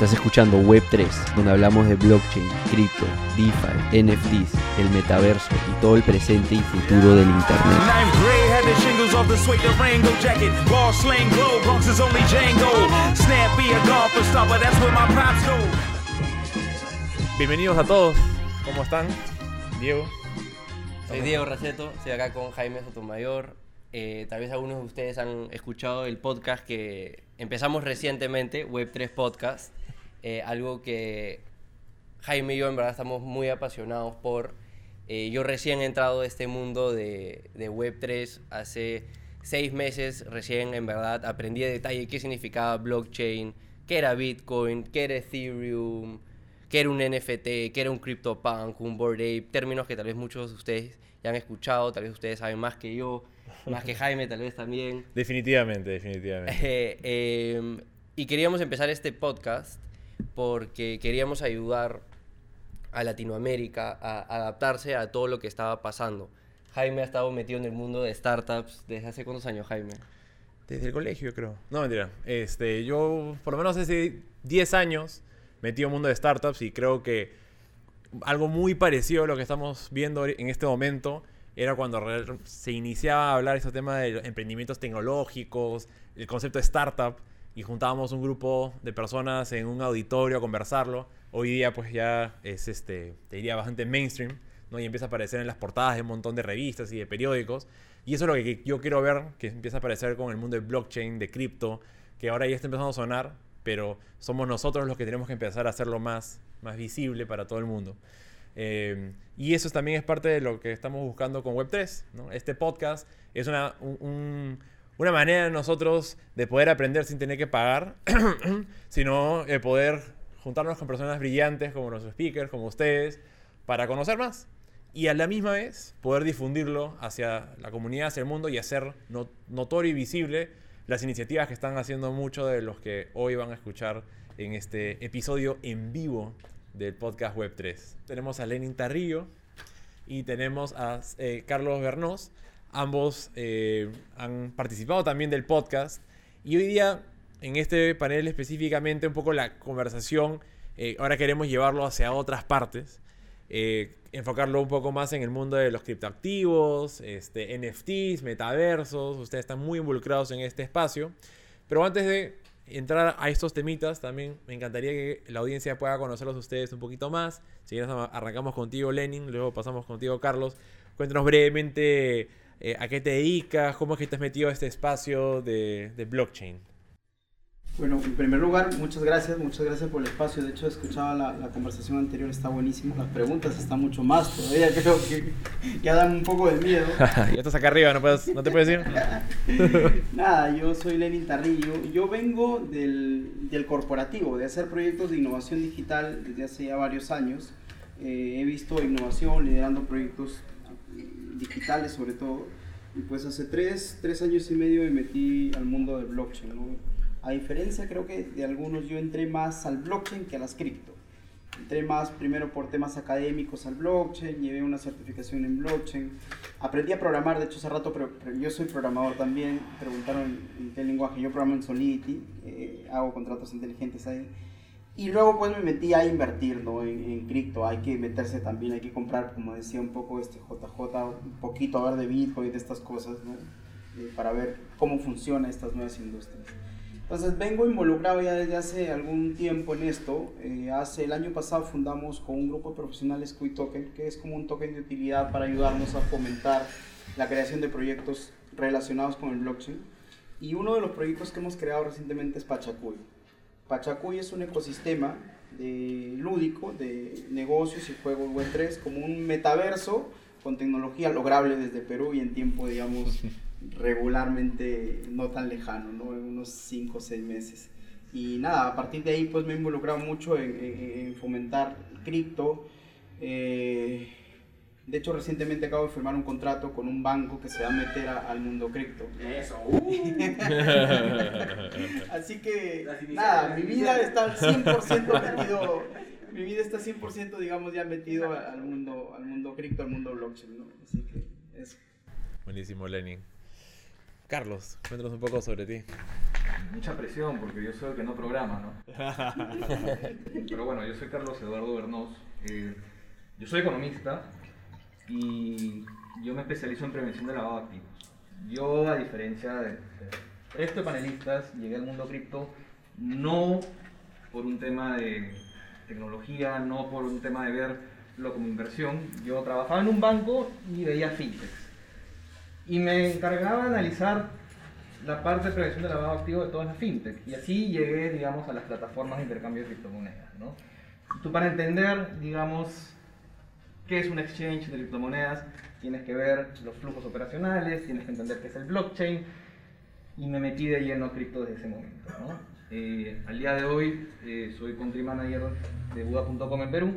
Estás escuchando Web3, donde hablamos de blockchain, cripto, DeFi, NFTs, el metaverso y todo el presente y futuro del Internet. Bienvenidos a todos. ¿Cómo están? Diego. Soy Diego Raceto, estoy acá con Jaime Sotomayor. Eh, tal vez algunos de ustedes han escuchado el podcast que empezamos recientemente, Web3 Podcast. Eh, algo que Jaime y yo en verdad estamos muy apasionados por. Eh, yo recién he entrado a este mundo de, de Web3 hace seis meses, recién en verdad aprendí de detalle qué significaba blockchain, qué era Bitcoin, qué era Ethereum, qué era un NFT, qué era un CryptoPunk, un Bored Ape, términos que tal vez muchos de ustedes ya han escuchado, tal vez ustedes saben más que yo, más que Jaime tal vez también. Definitivamente, definitivamente. Eh, em, y queríamos empezar este podcast porque queríamos ayudar a Latinoamérica a adaptarse a todo lo que estaba pasando. Jaime ha estado metido en el mundo de startups desde hace cuántos años, Jaime? Desde el colegio, creo. No, mentira. Este, yo, por lo menos hace 10 años, metí en el mundo de startups y creo que algo muy parecido a lo que estamos viendo en este momento era cuando se iniciaba a hablar este tema de emprendimientos tecnológicos, el concepto de startup y juntábamos un grupo de personas en un auditorio a conversarlo. Hoy día pues ya es, este, te diría, bastante mainstream, ¿no? Y empieza a aparecer en las portadas de un montón de revistas y de periódicos. Y eso es lo que yo quiero ver, que empieza a aparecer con el mundo de blockchain, de cripto, que ahora ya está empezando a sonar, pero somos nosotros los que tenemos que empezar a hacerlo más, más visible para todo el mundo. Eh, y eso también es parte de lo que estamos buscando con Web3. ¿no? Este podcast es una, un, una manera de nosotros de poder aprender sin tener que pagar, sino de poder juntarnos con personas brillantes como nuestros speakers, como ustedes, para conocer más. Y a la misma vez poder difundirlo hacia la comunidad, hacia el mundo y hacer notorio y visible las iniciativas que están haciendo muchos de los que hoy van a escuchar en este episodio en vivo del podcast Web3. Tenemos a Lenin Tarrillo y tenemos a eh, Carlos Bernos Ambos eh, han participado también del podcast. Y hoy día, en este panel específicamente, un poco la conversación, eh, ahora queremos llevarlo hacia otras partes. Eh, enfocarlo un poco más en el mundo de los criptoactivos, este, NFTs, metaversos. Ustedes están muy involucrados en este espacio. Pero antes de entrar a estos temitas, también me encantaría que la audiencia pueda conocerlos ustedes un poquito más. Si quieres, arrancamos contigo, Lenin, luego pasamos contigo, Carlos. Cuéntanos brevemente eh, a qué te dedicas, cómo es que te has metido a este espacio de, blockchain. Bueno, en primer lugar, muchas gracias, muchas gracias por el espacio. De hecho, escuchaba la, la conversación anterior, está buenísimo. Las preguntas están mucho más todavía, creo que ya dan un poco de miedo. ya estás acá arriba, ¿no, puedes, no te puedes ir? Nada, yo soy Lenin Tarrillo. Yo vengo del, del, corporativo, de hacer proyectos de innovación digital desde hace ya varios años. Eh, he visto innovación liderando proyectos digitales sobre todo. Y pues hace tres, tres años y medio me metí al mundo del blockchain. A diferencia creo que de algunos yo entré más al blockchain que a las cripto. Entré más primero por temas académicos al blockchain, llevé una certificación en blockchain, aprendí a programar, de hecho hace rato, pero, yo soy programador también, preguntaron en qué lenguaje, yo programo en Solidity, eh, hago contratos inteligentes ahí y luego pues me metí a invertir ¿no? en, cripto, hay que meterse también, hay que comprar, como decía un poco este JJ, un poquito a ver de Bitcoin, de estas cosas, ¿no? Eh, para ver cómo funcionan estas nuevas industrias. Entonces vengo involucrado ya desde hace algún tiempo en esto. Eh, hace el año pasado fundamos con un grupo de profesionales Token, que es como un token de utilidad para ayudarnos a fomentar la creación de proyectos relacionados con el blockchain. Y uno de los proyectos que hemos creado recientemente es Pachacuy. Pachacuy es un ecosistema de, lúdico de negocios y juegos Web3 como un metaverso con tecnología lograble desde Perú y en tiempo, digamos, regularmente no tan lejano, ¿no? En unos 5 o 6 meses. Y nada, a partir de ahí pues me he involucrado mucho en, fomentar cripto. Eh, de hecho, recientemente acabo de firmar un contrato con un banco que se va a meter al mundo cripto. Eso. Así que, nada, mi vida está 100% metido, mi vida está 100% digamos ya metido al mundo, al mundo cripto, al mundo blockchain, ¿no? Así que eso. Buenísimo, Lenin. Carlos, cuéntanos un poco sobre ti. mucha presión porque yo soy el que no programa, ¿no? Pero bueno, yo soy Carlos Eduardo Bernos. eh, yo soy economista y yo me especializo en prevención de lavado de activos. Yo, a diferencia de, resto de panelistas, llegué al mundo cripto no por un tema de tecnología, no por un tema de verlo como inversión. Yo trabajaba en un banco y veía fintechs. Y me encargaba de analizar la parte de prevención de lavado activo de todas las fintech. Y así llegué, digamos, a las plataformas de intercambio de criptomonedas. ¿no? Tú para entender, digamos, qué es un exchange de criptomonedas, tienes que ver los flujos operacionales, tienes que entender qué es el blockchain. Y me metí de lleno a cripto desde ese momento. ¿no? Eh, al día de hoy eh, soy country manager de Buda.com en Perú.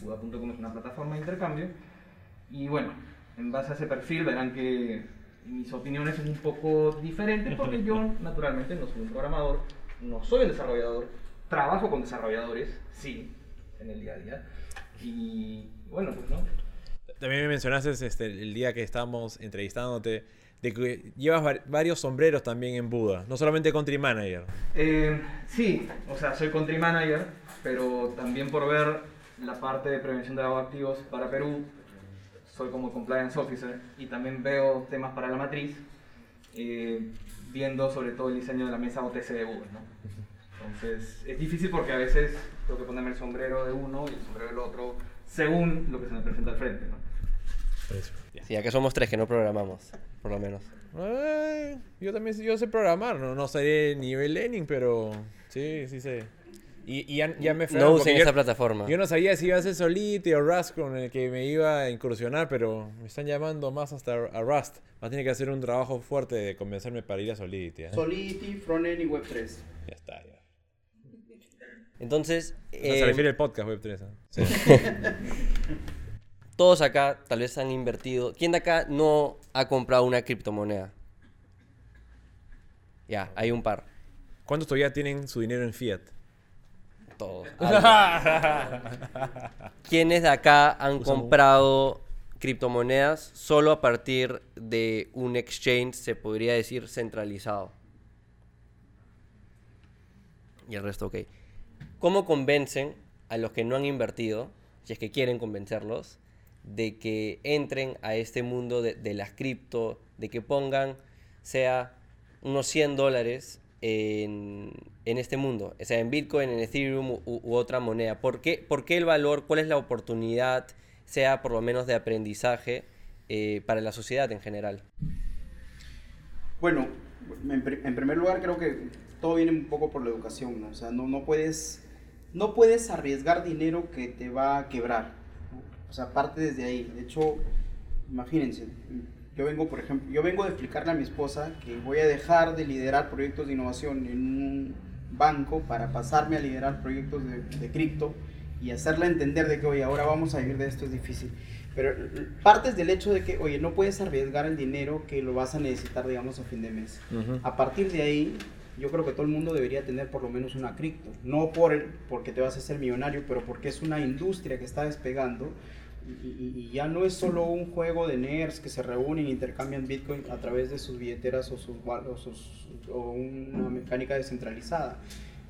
Buda.com es una plataforma de intercambio. Y bueno, en base a ese perfil verán que mis opiniones son un poco diferentes porque yo naturalmente no soy un programador, no soy un desarrollador, trabajo con desarrolladores, sí, en el día a día. Y bueno, pues no. También me mencionaste este, el día que estábamos entrevistándote de que llevas var- varios sombreros también en Buda, no solamente country manager. Eh, sí, o sea, soy country manager, pero también por ver la parte de prevención de de activos para Perú, soy como compliance officer y también veo temas para la matriz, eh, viendo sobre todo el diseño de la mesa OTC de Buda, ¿no? Entonces, es difícil porque a veces tengo que ponerme el sombrero de uno y el sombrero del otro, según lo que se me presenta al frente, ¿no? Sí, acá somos tres que no programamos, por lo menos. Eh, yo también sé- yo sé programar, no, no seré nivel Lenin, pero sí, sí sé. Y, y ya, ya me No usen yo- esa plataforma. Yo no sabía si iba a ser Solidity o Rust con el que me iba a incursionar, pero me están llamando más hasta a Rust. Va a tener que hacer un trabajo fuerte de convencerme para ir a Solidity. ¿eh? Solidity, Frontend y Web3. ya está, ya. Entonces, O sea, eh, se refiere el podcast Web3. ¿eh? Sí. todos acá tal vez han invertido. ¿Quién de acá no ha comprado una criptomoneda? Ya, hay un par. ¿Cuántos todavía tienen su dinero en fiat? Todos. ¿Quiénes de acá han comprado criptomonedas solo a partir de un exchange, se podría decir, centralizado? Y el resto, ok. ¿Cómo convencen a los que no han invertido, si es que quieren convencerlos, de que entren a este mundo de, las cripto, de que pongan, sea unos 100 dólares en, en este mundo, o sea, en Bitcoin, en Ethereum u, otra moneda? ¿Por qué, ¿Por qué el valor? ¿Cuál es la oportunidad, sea por lo menos de aprendizaje eh, para la sociedad en general? Bueno, en, pri- en primer lugar creo que todo viene un poco por la educación. O sea, no, no puedes no puedes arriesgar dinero que te va a quebrar. O sea, parte desde ahí. De hecho, imagínense, yo vengo, por ejemplo, yo vengo de explicarle a mi esposa que voy a dejar de liderar proyectos de innovación en un banco para pasarme a liderar proyectos de, de cripto y hacerla entender de que, oye, ahora vamos a vivir de esto es difícil. Pero partes del hecho de que, oye, no puedes arriesgar el dinero que lo vas a necesitar, digamos, a fin de mes. A partir de ahí, yo creo que todo el mundo debería tener por lo menos una cripto. No por el- porque te vas a hacer millonario, pero porque es una industria que está despegando. Y, y- ya no es solo un juego de nerds que se reúnen e intercambian Bitcoin a través de sus billeteras o, sus, o, sus- o una mecánica descentralizada.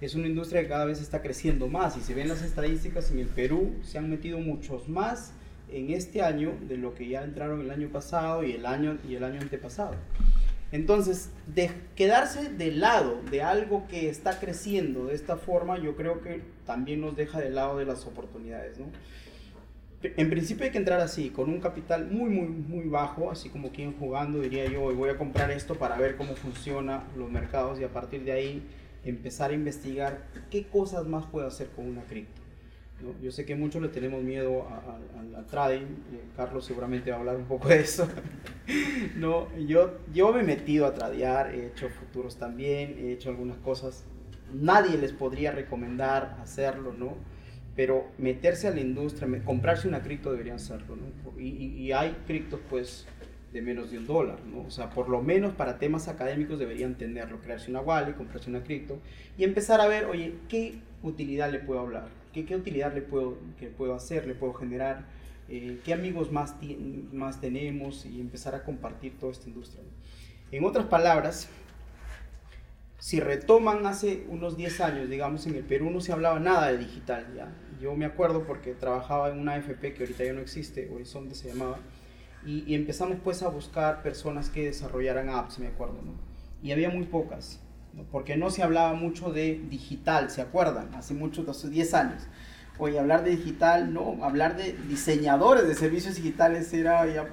Es una industria que cada vez está creciendo más y se ven las estadísticas en el Perú, se han metido muchos más en este año de lo que ya entraron el año pasado y el año, y el año antepasado. Entonces, de quedarse de lado de algo que está creciendo de esta forma, yo creo que también nos deja de lado de las oportunidades, ¿no? En principio hay que entrar así, con un capital muy, muy, muy bajo, así como quien jugando diría yo, "Hoy voy a comprar esto para ver cómo funcionan los mercados y a partir de ahí empezar a investigar qué cosas más puedo hacer con una cripto. Yo sé que muchos le tenemos miedo al trading, eh, Carlos seguramente va a hablar un poco de eso. no, yo, yo me he metido a tradear, he hecho futuros también, he hecho algunas cosas. Nadie les podría recomendar hacerlo, ¿no? Pero meterse a la industria, comprarse una cripto deberían hacerlo, ¿no? Y, y- y hay criptos, pues, de menos de un dólar, ¿no? O sea, por lo menos para temas académicos deberían tenerlo, crearse una wallet, comprarse una cripto y empezar a ver, oye, ¿qué utilidad le puedo hablar? ¿Qué, qué utilidad le puedo, que puedo hacer, le puedo generar? Eh, ¿Qué amigos más, más tenemos? Y empezar a compartir toda esta industria. En otras palabras, si retoman hace unos 10 años, digamos, en el Perú no se hablaba nada de digital, ¿ya? Yo me acuerdo porque trabajaba en una AFP que ahorita ya no existe, Horizonte se llamaba, y, y empezamos pues a buscar personas que desarrollaran apps, me acuerdo, ¿no? Y había muy pocas. Porque no se hablaba mucho de digital, ¿se acuerdan? Hace muchos, hace 10 años. Oye, hablar de digital, no, hablar de diseñadores de servicios digitales era ya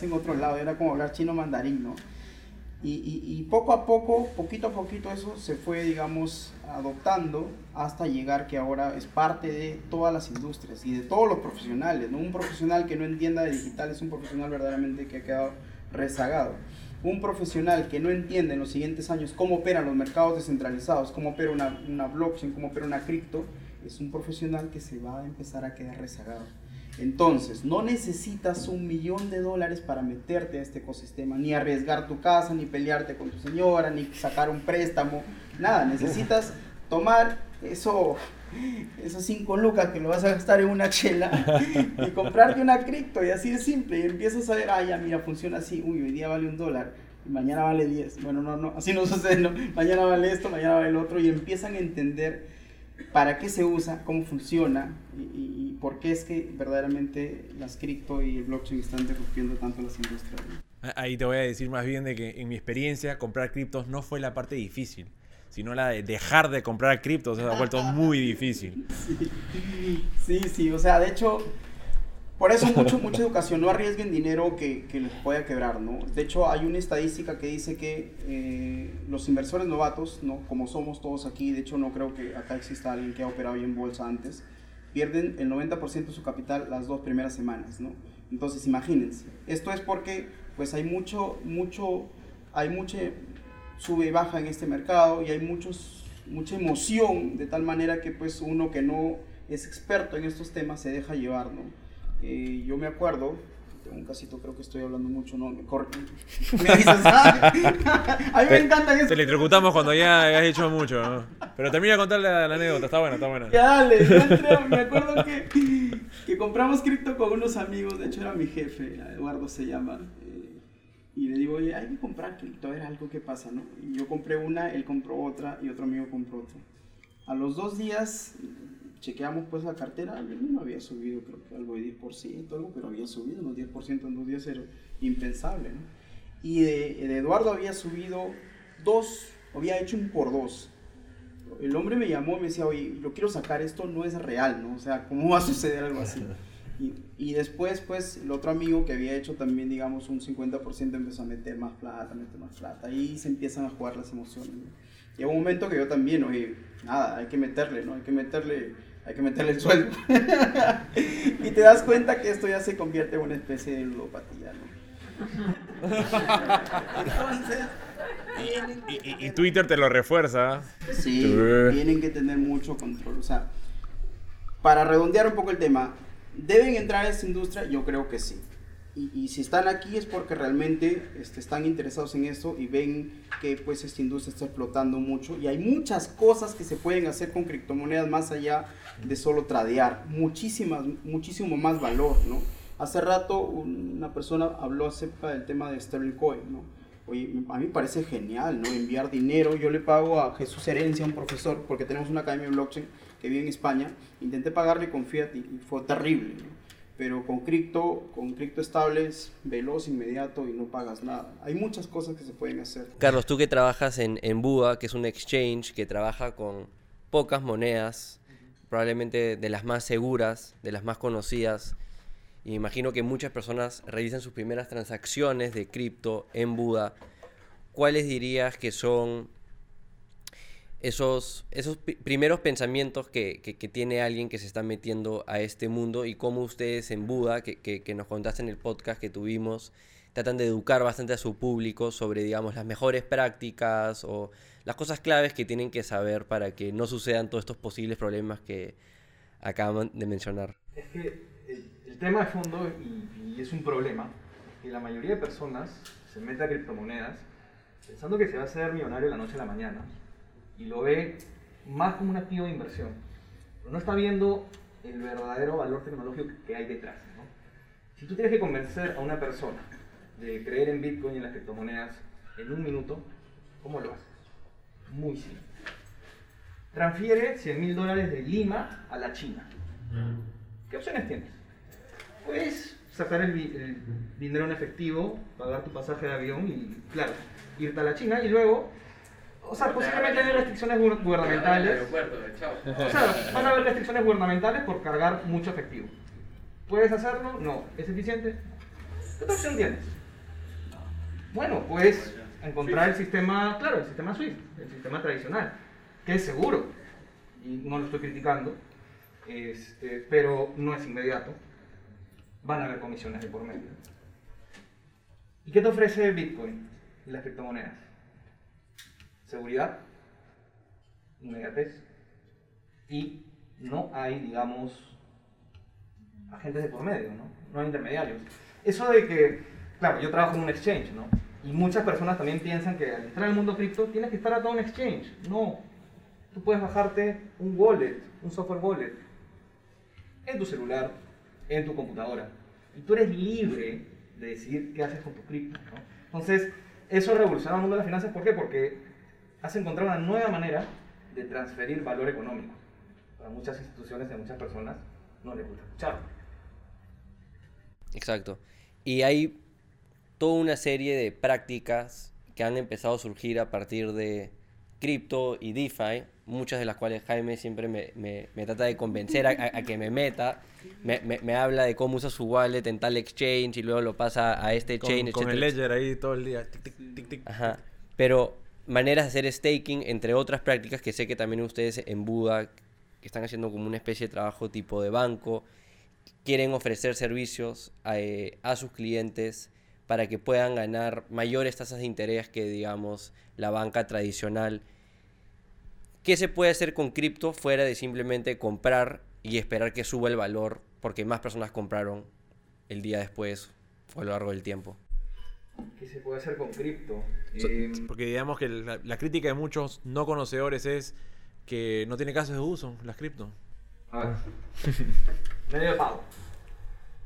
en otro lado, era como hablar chino mandarín, ¿no? Y, y, y, poco a poco, poquito a poquito eso se fue, digamos, adoptando hasta llegar que ahora es parte de todas las industrias y de todos los profesionales, ¿no? Un profesional que no entienda de digital es un profesional verdaderamente que ha quedado rezagado. Un profesional que no entiende en los siguientes años cómo operan los mercados descentralizados, cómo opera una, una blockchain, cómo opera una cripto, es un profesional que se va a empezar a quedar rezagado. Entonces, no necesitas un millón de dólares para meterte a este ecosistema, ni arriesgar tu casa, ni pelearte con tu señora, ni sacar un préstamo, nada, necesitas tomar eso, esos cinco lucas que lo vas a gastar en una chela y comprarte una cripto y así de simple, y empiezas a ver, ah, ya mira, funciona así, uy, hoy día vale un dólar, y mañana vale 10, bueno, no, no, así no sucede, no, mañana vale esto, mañana vale el otro, y empiezan a entender para qué se usa, cómo funciona y, y, por qué es que verdaderamente las cripto y el blockchain están disrumpiendo tanto las industrias. Ahí te voy a decir más bien de que en mi experiencia comprar criptos no fue la parte difícil, sino la de dejar de comprar criptos se ha vuelto muy difícil. Sí, sí, sí, o sea, de hecho, por eso mucho, mucha educación, no arriesguen dinero que, que les pueda quebrar, ¿no? De hecho, hay una estadística que dice que eh, los inversores novatos, ¿no? Como somos todos aquí, de hecho no creo que acá exista alguien que ha operado bien en bolsa antes, pierden el 90% de su capital las dos primeras semanas, ¿no? Entonces, imagínense, esto es porque pues hay mucho, mucho, hay mucha sube y baja en este mercado y hay muchos, mucha emoción de tal manera que pues uno que no es experto en estos temas se deja llevar, ¿no? Eh, yo me acuerdo, tengo un casito, creo que estoy hablando mucho, ¿no? Me, corre, me avisas, ¿ah? A mí me encantan eso. Te electrocutamos cuando ya has hecho mucho, ¿no? Pero termina de contar la, la, anécdota, está buena, está buena. Ya, dale, yo entré, me acuerdo que, que compramos cripto con unos amigos, de hecho era mi jefe, Eduardo se llama, y le digo, oye, hay que comprar cripto, a ver algo que pasa, ¿no? Y yo compré una, él compró otra y otro amigo compró otra. A los dos días chequeamos pues la cartera, no había subido creo que algo de 10%, algo, pero había subido unos 10% en dos días, era impensable, ¿no? Y de, de, Eduardo había subido dos, había hecho un por dos. El hombre me llamó y me decía, oye, yo quiero sacar esto, no es real, ¿no? O sea, ¿cómo va a suceder algo así? Y, y después, pues, el otro amigo que había hecho también, digamos, un 50% empezó a meter más plata, meter más plata. Ahí se empiezan a jugar las emociones, ¿no? Llega un momento que yo también, oye, nada, hay que meterle, ¿no? Hay que meterle hay que meterle el sueldo. y te das cuenta que esto ya se convierte en una especie de ludopatía, ¿no? Entonces, y, y, y, Twitter te lo refuerza. Sí, tienen que tener mucho control. O sea, para redondear un poco el tema, ¿deben entrar a esta industria? Yo creo que sí. Y, si están aquí es porque realmente este, están interesados en esto y ven que pues esta industria está explotando mucho y hay muchas cosas que se pueden hacer con criptomonedas más allá de solo tradear, muchísimas, muchísimo más valor, ¿no? Hace rato una persona habló acerca del tema de Sterling Coin, ¿no? Oye, a mí me parece genial, ¿no? Enviar dinero, yo le pago a Jesús Herencia, un profesor, porque tenemos una academia de blockchain que vive en España, intenté pagarle con fiat y fue terrible, ¿no? pero con cripto, con cripto estable es veloz, inmediato y no pagas nada. Hay muchas cosas que se pueden hacer. Carlos, tú que trabajas en, en que es un exchange que trabaja con pocas monedas, probablemente de las más seguras, de las más conocidas, y imagino que muchas personas realizan sus primeras transacciones de cripto en Buda. ¿Cuáles dirías que son esos, esos primeros pensamientos que, que, que, tiene alguien que se está metiendo a este mundo y cómo ustedes en Buda, que, que, nos contaste en el podcast que tuvimos, tratan de educar bastante a su público sobre, digamos, las mejores prácticas o las cosas claves que tienen que saber para que no sucedan todos estos posibles problemas que acaban de mencionar. Es que el, el tema de fondo, y, y, es un problema, que la mayoría de personas se mete a criptomonedas pensando que se va a hacer millonario de la noche a la mañana y lo ve más como un activo de inversión. Pero no está viendo el verdadero valor tecnológico que hay detrás. ¿no? Si tú tienes que convencer a una persona de creer en Bitcoin y en las criptomonedas en un minuto, ¿cómo lo haces? muy simple. Transfiere 100 mil dólares de Lima a la China. ¿Qué opciones tienes? Puedes sacar el, el dinero en efectivo, pagar tu pasaje de avión y, claro, irte a la China y luego, o sea, posiblemente hay restricciones gu- gubernamentales. O sea, van a haber restricciones gubernamentales por cargar mucho efectivo. ¿Puedes hacerlo? No. ¿Es eficiente? ¿Qué otra opción tienes? Bueno, puedes encontrar el sistema, claro, el sistema SWIFT, el sistema tradicional, que es seguro, y no lo estoy criticando, este, pero no es inmediato. Van a haber comisiones de por medio. ¿Y qué te ofrece Bitcoin y las criptomonedas? Seguridad, inmediatez, y no hay, digamos, agentes de por medio, ¿no? No hay intermediarios. Eso de que, claro, yo trabajo en un exchange, ¿no? Y muchas personas también piensan que al entrar al mundo cripto tienes que estar atado a un exchange. No. Tú puedes bajarte un wallet, un software wallet, en tu celular, en tu computadora. Y tú eres libre de decidir qué haces con tu cripto, ¿no? Entonces, eso revoluciona el mundo de las finanzas. ¿Por qué? Porque has encontrado una nueva manera de transferir valor económico. Para muchas instituciones y a muchas personas no les gusta escucharlo. Exacto. Y hay toda una serie de prácticas que han empezado a surgir a partir de cripto y DeFi, muchas de las cuales Jaime siempre me, me- me trata de convencer a, a- a que me meta. Me, me- me habla de cómo usa su wallet en tal exchange y luego lo pasa a este Con, chain, con el ledger ahí todo el día. Tic, tic, tic, tic. Ajá. Pero maneras de hacer staking, entre otras prácticas que sé que también ustedes en Buda, que están haciendo como una especie de trabajo tipo de banco, quieren ofrecer servicios a, eh, a sus clientes para que puedan ganar mayores tasas de interés que, digamos, la banca tradicional. ¿Qué se puede hacer con cripto fuera de simplemente comprar y esperar que suba el valor porque más personas compraron el día después o a lo largo del tiempo? ¿Qué se puede hacer con cripto? Eh, Porque digamos que la, la crítica de muchos no conocedores es que no tiene casos de uso las cripto. a ver. Medio pago.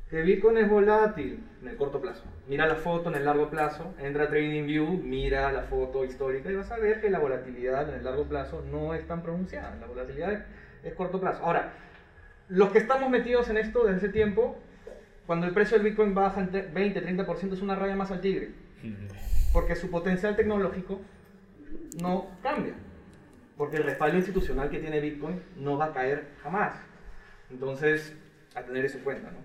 Que Bitcoin es volátil en el corto plazo. Mira la foto en el largo plazo, entra a TradingView, mira la foto histórica y vas a ver que la volatilidad en el largo plazo no es tan pronunciada. La volatilidad es, es corto plazo. Ahora, los que estamos metidos en esto desde ese tiempo, cuando el precio del Bitcoin baja entre 20, 30% es una raya más al tigre. Porque su potencial tecnológico no cambia. Porque el respaldo institucional que tiene Bitcoin no va a caer jamás. Entonces, a tener eso en cuenta, ¿no?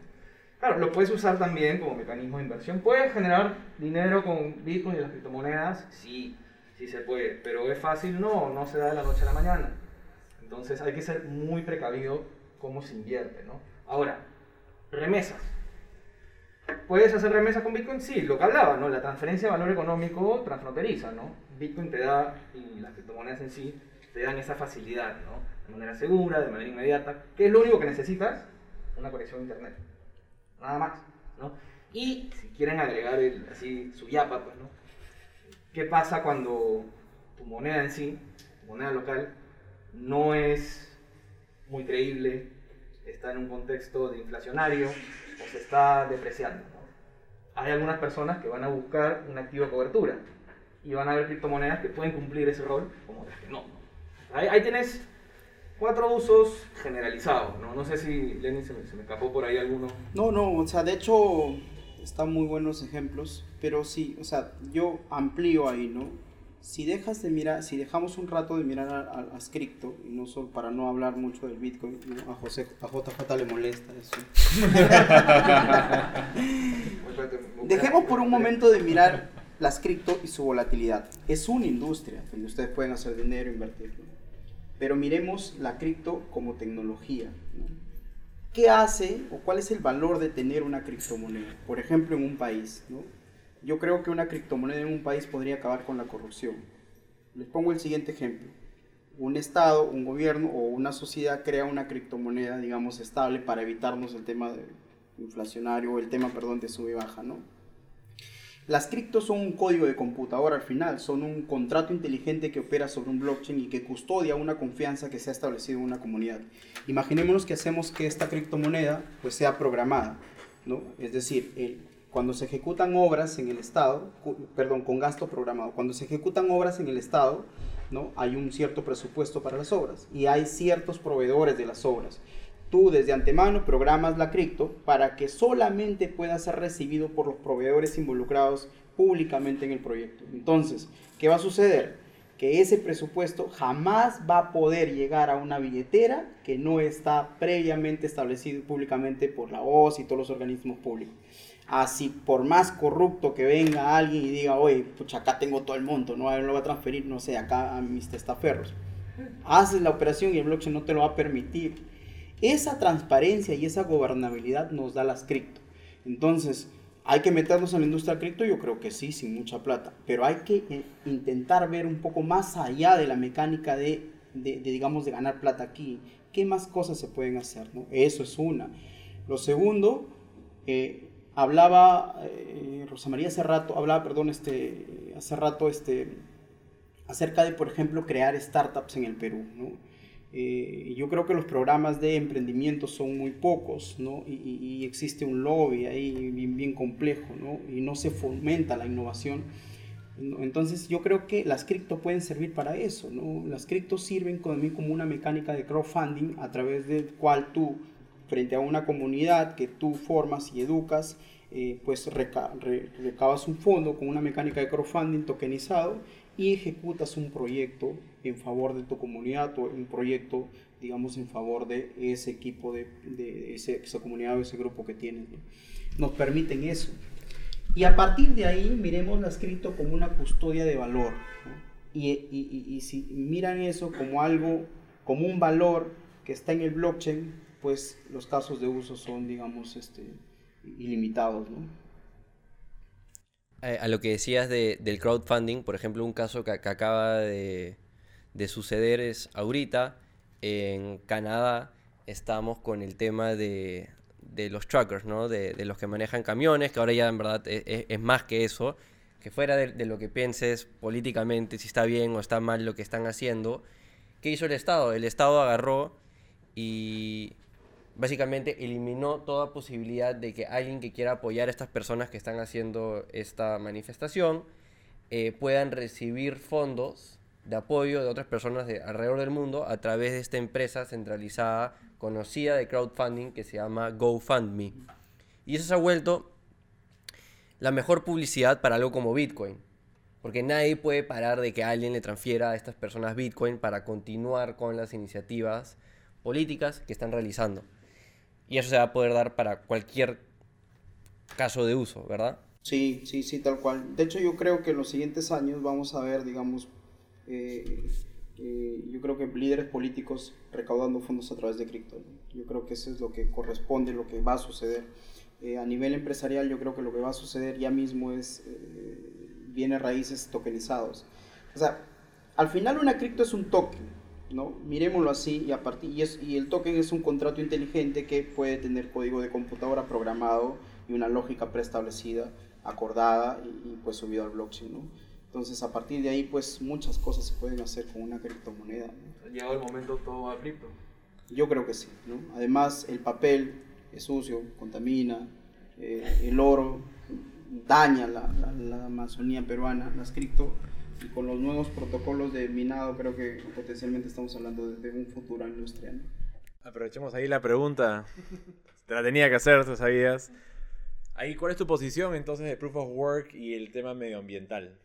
Claro, lo puedes usar también como mecanismo de inversión. ¿Puedes generar dinero con Bitcoin y las criptomonedas? Sí, sí se puede. Pero es fácil, no, no se da de la noche a la mañana. Entonces hay que ser muy precavido cómo se invierte, ¿no? Ahora, remesas. ¿Puedes hacer remesas con Bitcoin? Sí, lo que hablaba, ¿no? La transferencia de valor económico transfronteriza, ¿no? Bitcoin te da, y las criptomonedas en sí, te dan esa facilidad, ¿no? De manera segura, de manera inmediata. ¿Qué es lo único que necesitas? Una conexión a internet. Nada más, ¿no? Y si quieren agregar el, así su yapa, pues, ¿no? ¿Qué pasa cuando tu moneda en sí, tu moneda local, no es muy creíble, está en un contexto de inflacionario o se está depreciando? ¿no? Hay algunas personas que van a buscar un activo de cobertura y van a ver criptomonedas que pueden cumplir ese rol como otras que no. Ahí, ahí tienes cuatro usos generalizados, ¿no? No sé si, Lenin, se me, se me escapó por ahí alguno. No, no, o sea, de hecho están muy buenos ejemplos, pero sí, o sea, yo amplío ahí, ¿no? Si dejas de mirar, si dejamos un rato de mirar a, a, a cripto, y no solo para no hablar mucho del Bitcoin, ¿no? a José, a JJ le molesta eso. Dejemos por un momento de mirar las cripto y su volatilidad. Es una industria donde ustedes pueden hacer dinero, invertir. ¿no? Pero miremos la cripto como tecnología. ¿no? ¿Qué hace o cuál es el valor de tener una criptomoneda? Por ejemplo, en un país. ¿no? Yo creo que una criptomoneda en un país podría acabar con la corrupción. Les pongo el siguiente ejemplo. Un Estado, un gobierno o una sociedad crea una criptomoneda, digamos, estable para evitarnos el tema de inflacionario el tema, perdón, de sube y baja, ¿no? Las criptos son un código de computadora al final, son un contrato inteligente que opera sobre un blockchain y que custodia una confianza que se ha establecido en una comunidad. Imaginémonos que hacemos que esta criptomoneda pues sea programada, ¿no? Es decir, el, cuando se ejecutan obras en el Estado, perdón, con gasto programado, cuando se ejecutan obras en el Estado, ¿no? Hay un cierto presupuesto para las obras y hay ciertos proveedores de las obras. Tú desde antemano programas la cripto para que solamente pueda ser recibido por los proveedores involucrados públicamente en el proyecto. Entonces, ¿qué va a suceder? Que ese presupuesto jamás va a poder llegar a una billetera que no está previamente establecido públicamente por la OS y todos los organismos públicos. Así, por más corrupto que venga alguien y diga, oye, pucha, acá tengo todo el monto, no lo va a transferir, no sé, acá a mis testaferros. Haces la operación y el blockchain no te lo va a permitir. Esa transparencia y esa gobernabilidad nos da las cripto. Entonces, ¿hay que meternos en la industria cripto? Yo creo que sí, sin mucha plata. Pero hay que eh, intentar ver un poco más allá de la mecánica de, de, de, digamos, de ganar plata aquí. ¿Qué más cosas se pueden hacer? ¿no? Eso es una. Lo segundo, eh, hablaba eh, Rosa María hace rato, hablaba, perdón, este, hace rato este, acerca de, por ejemplo, crear startups en el Perú. ¿no? Eh, yo creo que los programas de emprendimiento son muy pocos, ¿no? Y, y, existe un lobby ahí bien, bien complejo, ¿no? Y no se fomenta la innovación. Entonces yo creo que las cripto pueden servir para eso, ¿no? Las cripto sirven también como una mecánica de crowdfunding a través del cual tú frente a una comunidad que tú formas y educas, eh, pues reca re recabas un fondo con una mecánica de crowdfunding tokenizado y ejecutas un proyecto en favor de tu comunidad o un proyecto, digamos, en favor de ese equipo, de, de ese, esa comunidad o ese grupo que tienes. ¿no? Nos permiten eso. Y a partir de ahí miremos las cripto como una custodia de valor. ¿no? Y, y, y, y si miran eso como algo, como un valor que está en el blockchain, pues los casos de uso son, digamos, este, ilimitados. ¿no? A lo que decías de, del crowdfunding, por ejemplo, un caso que, que acaba de, de, suceder es ahorita en Canadá estamos con el tema de, de los truckers, ¿no? De, los que manejan camiones, que ahora ya en verdad es, es más que eso, que fuera de, lo que pienses políticamente, si está bien o está mal lo que están haciendo, ¿qué hizo el Estado? El Estado agarró y básicamente eliminó toda posibilidad de que alguien que quiera apoyar a estas personas que están haciendo esta manifestación eh, puedan recibir fondos de apoyo de otras personas de alrededor del mundo a través de esta empresa centralizada conocida de crowdfunding que se llama GoFundMe. Y eso se ha vuelto la mejor publicidad para algo como Bitcoin. Porque nadie puede parar de que alguien le transfiera a estas personas Bitcoin para continuar con las iniciativas políticas que están realizando. Y eso se va a poder dar para cualquier caso de uso, ¿verdad? Sí, sí, sí, tal cual. De hecho, yo creo que en los siguientes años vamos a ver, digamos, eh, eh, yo creo que líderes políticos recaudando fondos a través de cripto. Yo creo que eso es lo que corresponde, lo que va a suceder. Eh, a nivel empresarial, yo creo que lo que va a suceder ya mismo es bienes raíces tokenizados. O sea, al final una cripto es un token ¿no? Miremoslo así y, a partir, y, es, y el token es un contrato inteligente que puede tener código de computadora programado y una lógica preestablecida, acordada y, y pues subido al blockchain, ¿no? Entonces a partir de ahí pues muchas cosas se pueden hacer con una criptomoneda. ¿no? Llegado el momento todo va a cripto. Yo creo que sí, ¿no? Además el papel es sucio, contamina, eh, el oro daña la, la, la Amazonía peruana, las cripto y con los nuevos protocolos de minado creo que potencialmente estamos hablando de, de un futuro industrial. Aprovechemos ahí la pregunta. Te la tenía que hacer, tú sabías. Ahí, ¿cuál es tu posición entonces de Proof of Work y el tema medioambiental?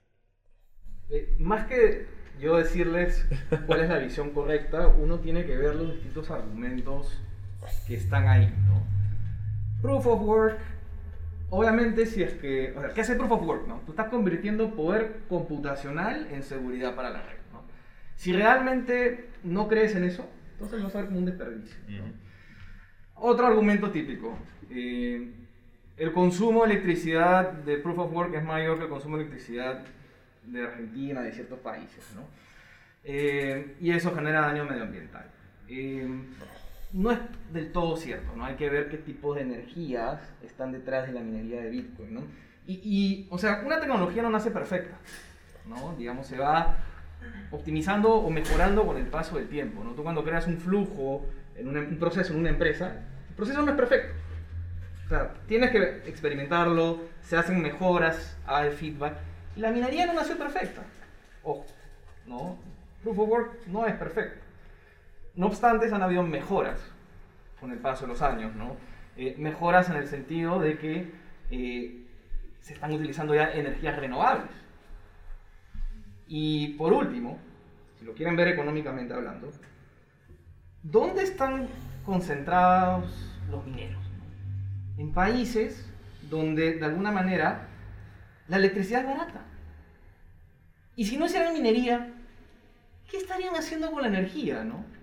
Eh, más que yo decirles cuál es la visión correcta, uno tiene que ver los distintos argumentos que están ahí, ¿no? Proof of Work obviamente si es que, o sea, ¿qué hace Proof of Work? No? Tú estás convirtiendo poder computacional en seguridad para la red. ¿no? Si realmente no crees en eso, entonces vas a ver como un desperdicio. ¿no? Otro argumento típico. Eh, el consumo de electricidad de Proof of Work es mayor que el consumo de electricidad de Argentina, de ciertos países. ¿no? Eh, y eso genera daño medioambiental. Eh, no es del todo cierto, ¿no? Hay que ver qué tipos de energías están detrás de la minería de Bitcoin, ¿no? Y, y, o sea, una tecnología no nace perfecta, ¿no? Digamos, se va optimizando o mejorando con el paso del tiempo, ¿no? Tú cuando creas un flujo, en una, un proceso en una empresa, el proceso no es perfecto. O sea, tienes que experimentarlo, se hacen mejoras, hay feedback, y la minería no nació perfecta. Ojo, ¿no? Proof of Work no es perfecto. No obstante, han habido mejoras con el paso de los años, ¿no? Eh, mejoras en el sentido de que eh, se están utilizando ya energías renovables. Y por último, si lo quieren ver económicamente hablando, ¿dónde están concentrados los mineros? En países donde de alguna manera la electricidad es barata. Y si no hicieran minería, ¿qué estarían haciendo con la energía? ¿no?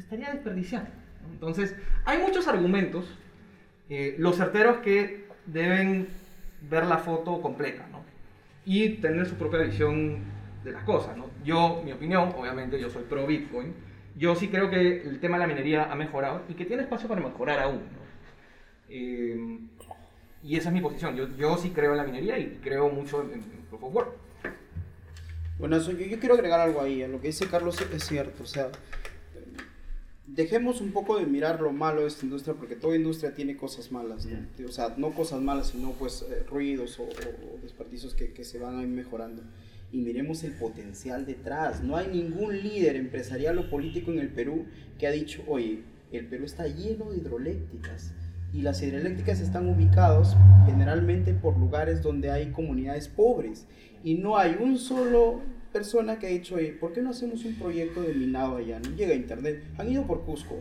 Estaría desperdiciando. Entonces, hay muchos argumentos, eh, los certeros que deben ver la foto completa ¿no? y tener su propia visión de las cosas. ¿no? Yo, mi opinión, obviamente yo soy pro Bitcoin, yo sí creo que el tema de la minería ha mejorado y que tiene espacio para mejorar aún. ¿no? Eh, y esa es mi posición. Yo, yo sí creo en la minería y creo mucho en, en Proof of Work. Bueno, yo, yo quiero agregar algo ahí. Lo que dice Carlos es cierto. O sea, dejemos un poco de mirar lo malo de esta industria porque toda industria tiene cosas malas. ¿no? O sea, no cosas malas, sino pues eh, ruidos o, o desperdicios que, que se van a ir mejorando y miremos el potencial detrás. No hay ningún líder empresarial o político en el Perú que ha dicho, oye, el Perú está lleno de hidroeléctricas y las hidroeléctricas están ubicados generalmente por lugares donde hay comunidades pobres y no hay un solo persona que ha dicho, oye, ¿por qué no hacemos un proyecto de minado allá? No llega a internet. Han ido por Cusco,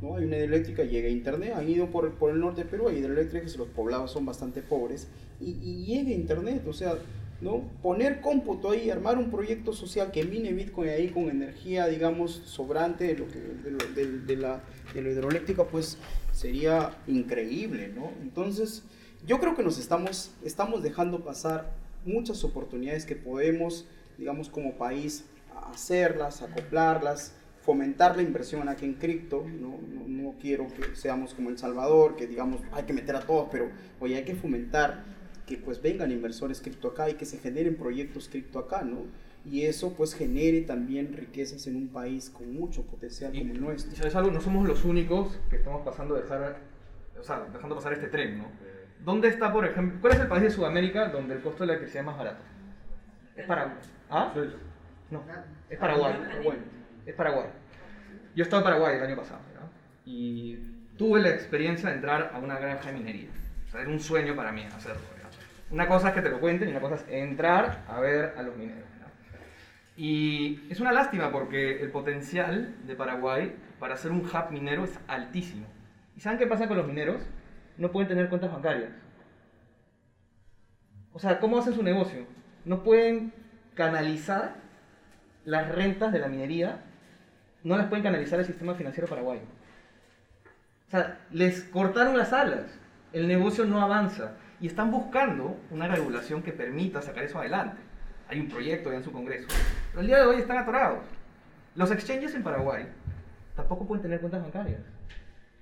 ¿no? Hay una hidroeléctrica, llega a internet. Han ido por, por el norte de Perú, hay hidroeléctricas, los poblados son bastante pobres y, y llega a internet. O sea, ¿no? Poner cómputo ahí, armar un proyecto social que mine Bitcoin ahí con energía, digamos, sobrante de lo, que, de, lo, de, de la, de la hidroeléctrica, pues sería increíble, ¿no? Entonces, yo creo que nos estamos, estamos dejando pasar muchas oportunidades que podemos, digamos, como país, hacerlas, acoplarlas, fomentar la inversión aquí en cripto, ¿no? No, no quiero que seamos como El Salvador, que digamos, hay que meter a todos, pero oye, hay que fomentar que pues vengan inversores cripto acá y que se generen proyectos cripto acá, ¿no? Y eso pues genere también riquezas en un país con mucho potencial como el nuestro. Y sabes algo, no somos los únicos que estamos pasando de dejar, o sea, dejando pasar este tren, ¿no? ¿Dónde está, por ejemplo, cuál es el país de Sudamérica donde el costo de la electricidad es más barato? Es Paraguay. ¿Ah? No, es Paraguay. Es Paraguay. Yo estaba en Paraguay el año pasado, ¿no? Y tuve la experiencia de entrar a una granja de minería. O sea, era un sueño para mí hacerlo. ¿no? Una cosa es que te lo cuenten y una cosa es entrar a ver a los mineros. ¿no? Y es una lástima porque el potencial de Paraguay para ser un hub minero es altísimo. ¿Y saben qué pasa con los mineros? No pueden tener cuentas bancarias. O sea, ¿cómo hacen su negocio? No pueden canalizar las rentas de la minería, no las pueden canalizar al sistema financiero paraguayo. O sea, les cortaron las alas, el negocio no avanza y están buscando una regulación que permita sacar eso adelante. Hay un proyecto ya en su Congreso, pero el día de hoy están atorados. Los exchanges en Paraguay tampoco pueden tener cuentas bancarias.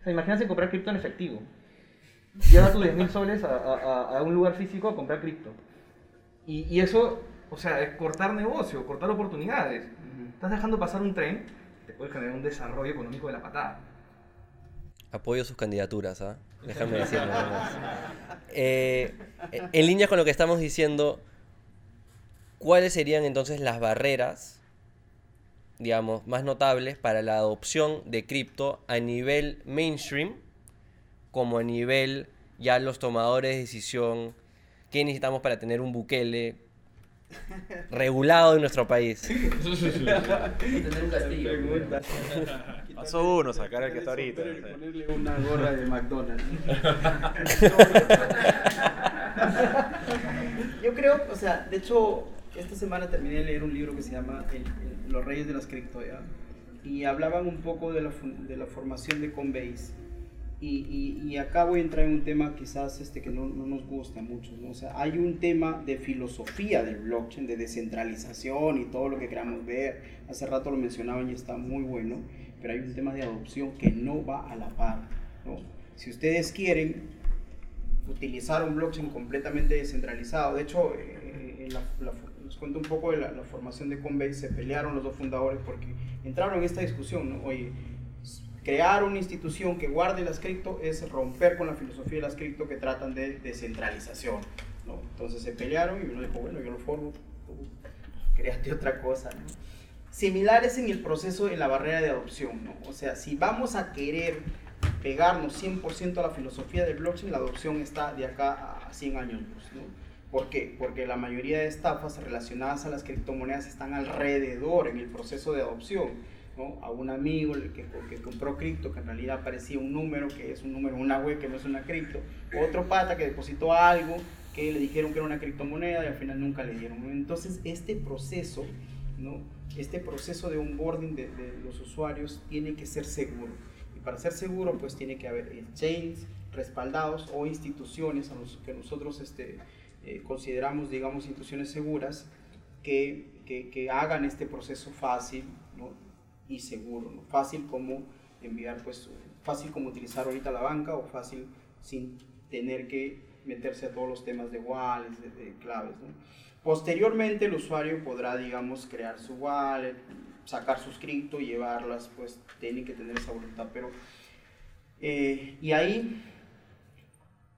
O sea, imagínense comprar cripto en efectivo. Lleva tus 10 mil soles a, a, a, un lugar físico a comprar cripto. Y, y, eso, o sea, es cortar negocio, cortar oportunidades. Uh -huh. Estás dejando pasar un tren que te puede generar un desarrollo económico de la patada. Apoyo sus candidaturas, ¿ah? ¿eh? Déjame decirlo. Eh, en línea con lo que estamos diciendo, ¿cuáles serían entonces las barreras, digamos, más notables para la adopción de cripto a nivel mainstream, como a nivel ya los tomadores de decisión? ¿Qué necesitamos para tener un Bukele regulado en nuestro país? tener un castillo. Pasó uno, sacar el que está ahorita. Ponerle una gorra de McDonald's. Yo creo, o sea, de hecho, esta semana terminé de leer un libro que se llama el, el, Los Reyes de las Cripto, ¿ya? Y hablaban un poco de la, de la formación de Coinbase. Y, y, y, acá voy a entrar en un tema quizás este que no, no nos gusta mucho, ¿no? O sea, hay un tema de filosofía del blockchain, de descentralización y todo lo que queramos ver. Hace rato lo mencionaban y está muy bueno, pero hay un tema de adopción que no va a la par, ¿no? Si ustedes quieren utilizar un blockchain completamente descentralizado, de hecho, eh, la, la, les cuento un poco de la, la, formación de Coinbase, se pelearon los dos fundadores porque entraron en esta discusión, ¿no? Oye, crear una institución que guarde las cripto es romper con la filosofía de las cripto que tratan de descentralización. ¿no? Entonces se pelearon y uno dijo, bueno, yo lo formo, tú créate otra cosa. ¿no? similares en el proceso en la barrera de adopción, ¿no? O sea, si vamos a querer pegarnos 100% a la filosofía del blockchain, la adopción está de acá a 100 años ¿no? ¿Por qué? Porque la mayoría de estafas relacionadas a las criptomonedas están alrededor en el proceso de adopción. A un amigo que, compró cripto, que en realidad parecía un número, que es un número, una web que no es una cripto. Otro pata que depositó algo, que le dijeron que era una criptomoneda y al final nunca le dieron. Entonces, este proceso, ¿no? este proceso de onboarding de, de los usuarios tiene que ser seguro. Y para ser seguro, pues tiene que haber exchanges respaldados o instituciones que nosotros este, eh, consideramos, digamos, instituciones seguras que, que, que, hagan este proceso fácil ¿no? Y seguro. ¿no? Fácil como enviar, pues, fácil como utilizar ahorita la banca o fácil sin tener que meterse a todos los temas de wallets, de, de claves. ¿no? Posteriormente el usuario podrá, digamos, crear su wallet, sacar sus cripto, llevarlas, pues tiene que tener esa voluntad. Pero, eh, y ahí,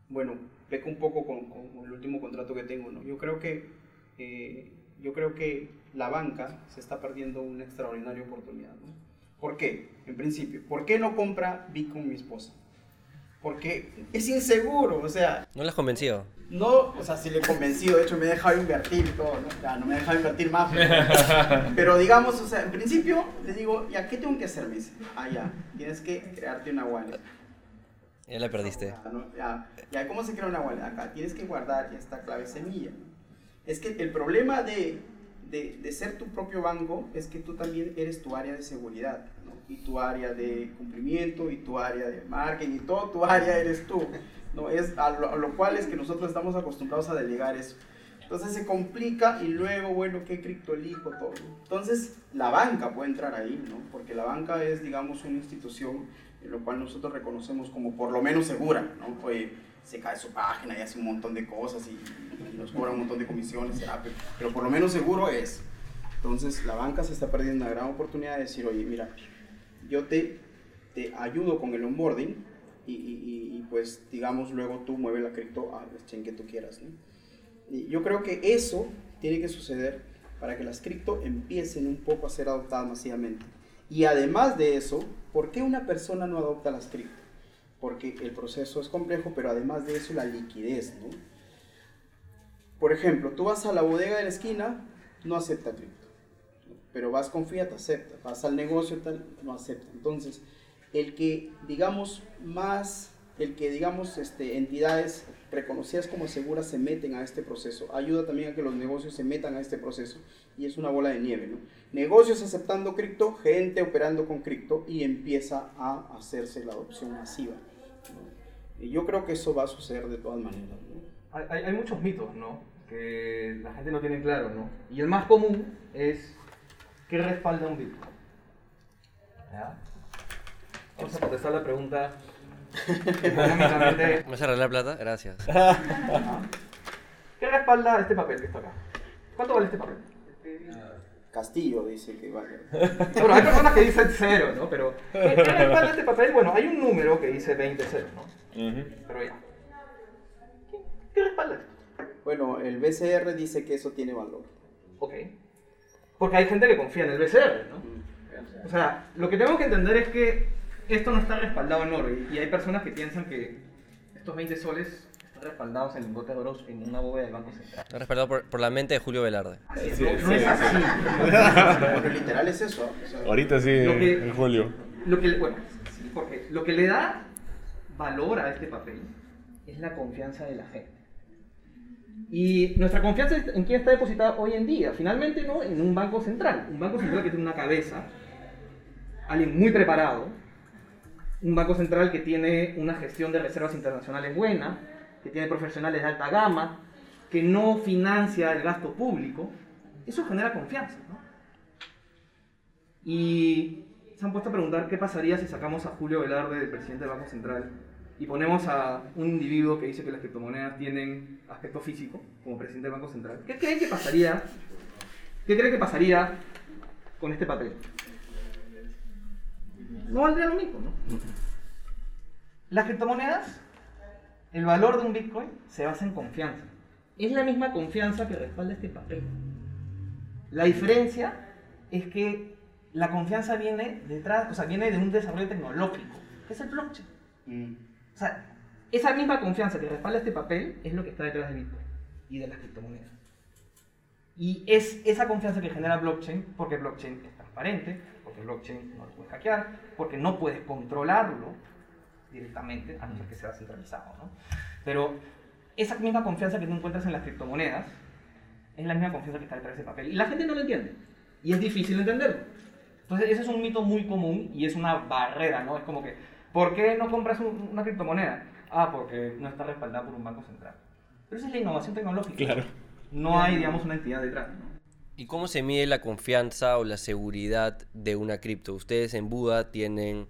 bueno, peco un poco con, con, el último contrato que tengo, ¿no? Yo creo que, eh, yo creo que la banca se está perdiendo una extraordinaria oportunidad, ¿no? ¿Por qué? En principio, ¿por qué no compra Bitcoin mi esposa? Porque es inseguro, o sea... ¿No la has convencido? No, o sea, sí le he convencido, de hecho me he dejado invertir y todo, ¿no? Ya, no me he dejado invertir más, pero, pero, digamos, o sea, en principio le digo, ¿ya qué tengo que hacer? Me dice, ah, ya, tienes que crearte una wallet. Ya la perdiste. ¿no? Ya, ya, ¿cómo se crea una wallet? Acá tienes que guardar esta clave semilla. Es que el problema de, de, de, ser tu propio banco es que tú también eres tu área de seguridad, ¿no? Y tu área de cumplimiento, y tu área de marketing, y todo tu área eres tú. ¿no? Es a lo, a lo, cual es que nosotros estamos acostumbrados a delegar eso. Entonces se complica y luego, bueno, ¿qué cripto elijo? Todo. Entonces la banca puede entrar ahí, ¿no? Porque la banca es, digamos, una institución en lo cual nosotros reconocemos como por lo menos segura, ¿no? Pues se cae su página y hace un montón de cosas y, nos cobra un montón de comisiones, pero, pero por lo menos seguro es. Entonces la banca se está perdiendo una gran oportunidad de decir, oye, mira, yo te, te ayudo con el onboarding, y, y, pues digamos luego tú mueves la cripto al exchange que tú quieras. yo creo que eso tiene que suceder para que las cripto empiecen un poco a ser adoptadas masivamente. Y además de eso, ¿por qué una persona no adopta las cripto? Porque el proceso es complejo, pero además de eso la liquidez. ¿no? Por ejemplo, tú vas a la bodega de la esquina, no acepta cripto. Pero vas con fiat, acepta. Vas al negocio, tal, no acepta. Entonces, el que, digamos, más, el que, digamos, este, entidades reconocidas como seguras se meten a este proceso, ayuda también a que los negocios se metan a este proceso y es una bola de nieve, ¿no? Negocios aceptando cripto, gente operando con cripto y empieza a hacerse la adopción masiva. Y yo creo que eso va a suceder de todas maneras, ¿no? hay, hay, muchos mitos, ¿no? Que la gente no tiene claro, ¿no? Y el más común es, ¿qué respalda un Bitcoin? ¿Ya? Vamos a contestar la pregunta económicamente. ¿Me vas a arreglar plata? Gracias. ¿Qué respalda este papel que está acá? ¿Cuánto vale este papel? Castillo dice que vale. Bueno, hay personas que dicen cero, ¿no? Pero, ¿qué, qué respalda este papel? Bueno, hay un número que dice 20 cero, ¿no? Uh -huh. Pero ya. ¿Qué, ¿Qué respalda esto? Bueno, el BCR dice que eso tiene valor. Ok. Porque hay gente que confía en el BCR, ¿no? O sea, lo que tenemos que entender es que esto no está respaldado en oro y, hay personas que piensan que estos 20 soles están respaldados en lingotes de oro en una bóveda del Banco Central. Está respaldado por, por, la mente de Julio Velarde. Sí, no, no sí, es así. Porque literal es eso. O sea, Ahorita sí, lo que, en Julio. Lo que, bueno, sí, porque lo que le da valor a este papel es la confianza de la gente. Y nuestra confianza en quién está depositada hoy en día, finalmente no en un banco central, un banco central que tiene una cabeza, alguien muy preparado, un banco central que tiene una gestión de reservas internacionales buena, que tiene profesionales de alta gama, que no financia el gasto público, eso genera confianza. ¿no? Y se han puesto a preguntar qué pasaría si sacamos a Julio Velarde del presidente del Banco Central y ponemos a un individuo que dice que las criptomonedas tienen aspecto físico como presidente del Banco Central. ¿Qué creen que pasaría? ¿Qué creen que pasaría con este papel? no valdría lo mismo, ¿no? Las criptomonedas, el valor de un Bitcoin se basa en confianza. Es la misma confianza que respalda este papel. La diferencia es que la confianza viene detrás, o sea, viene de un desarrollo tecnológico, que es el blockchain. Mm. Sea, esa misma confianza que respalda este papel es lo que está detrás de Bitcoin y de las criptomonedas. Y es esa confianza que genera blockchain, porque blockchain es transparente, porque blockchain no lo puedes hackear, porque no puedes controlarlo directamente, a no ser que sea centralizado. ¿no? Pero esa misma confianza que tú encuentras en las criptomonedas es la misma confianza que está detrás de ese papel. Y la gente no lo entiende. Y es difícil entenderlo. Entonces, ese es un mito muy común y es una barrera, ¿no? Es como que, ¿por qué no compras un- una criptomoneda? Ah, porque no está respaldada por un banco central. Pero esa es la innovación tecnológica. Claro. No hay, digamos, una entidad detrás. ¿no? ¿Y cómo se mide la confianza o la seguridad de una cripto? Ustedes en Buda tienen,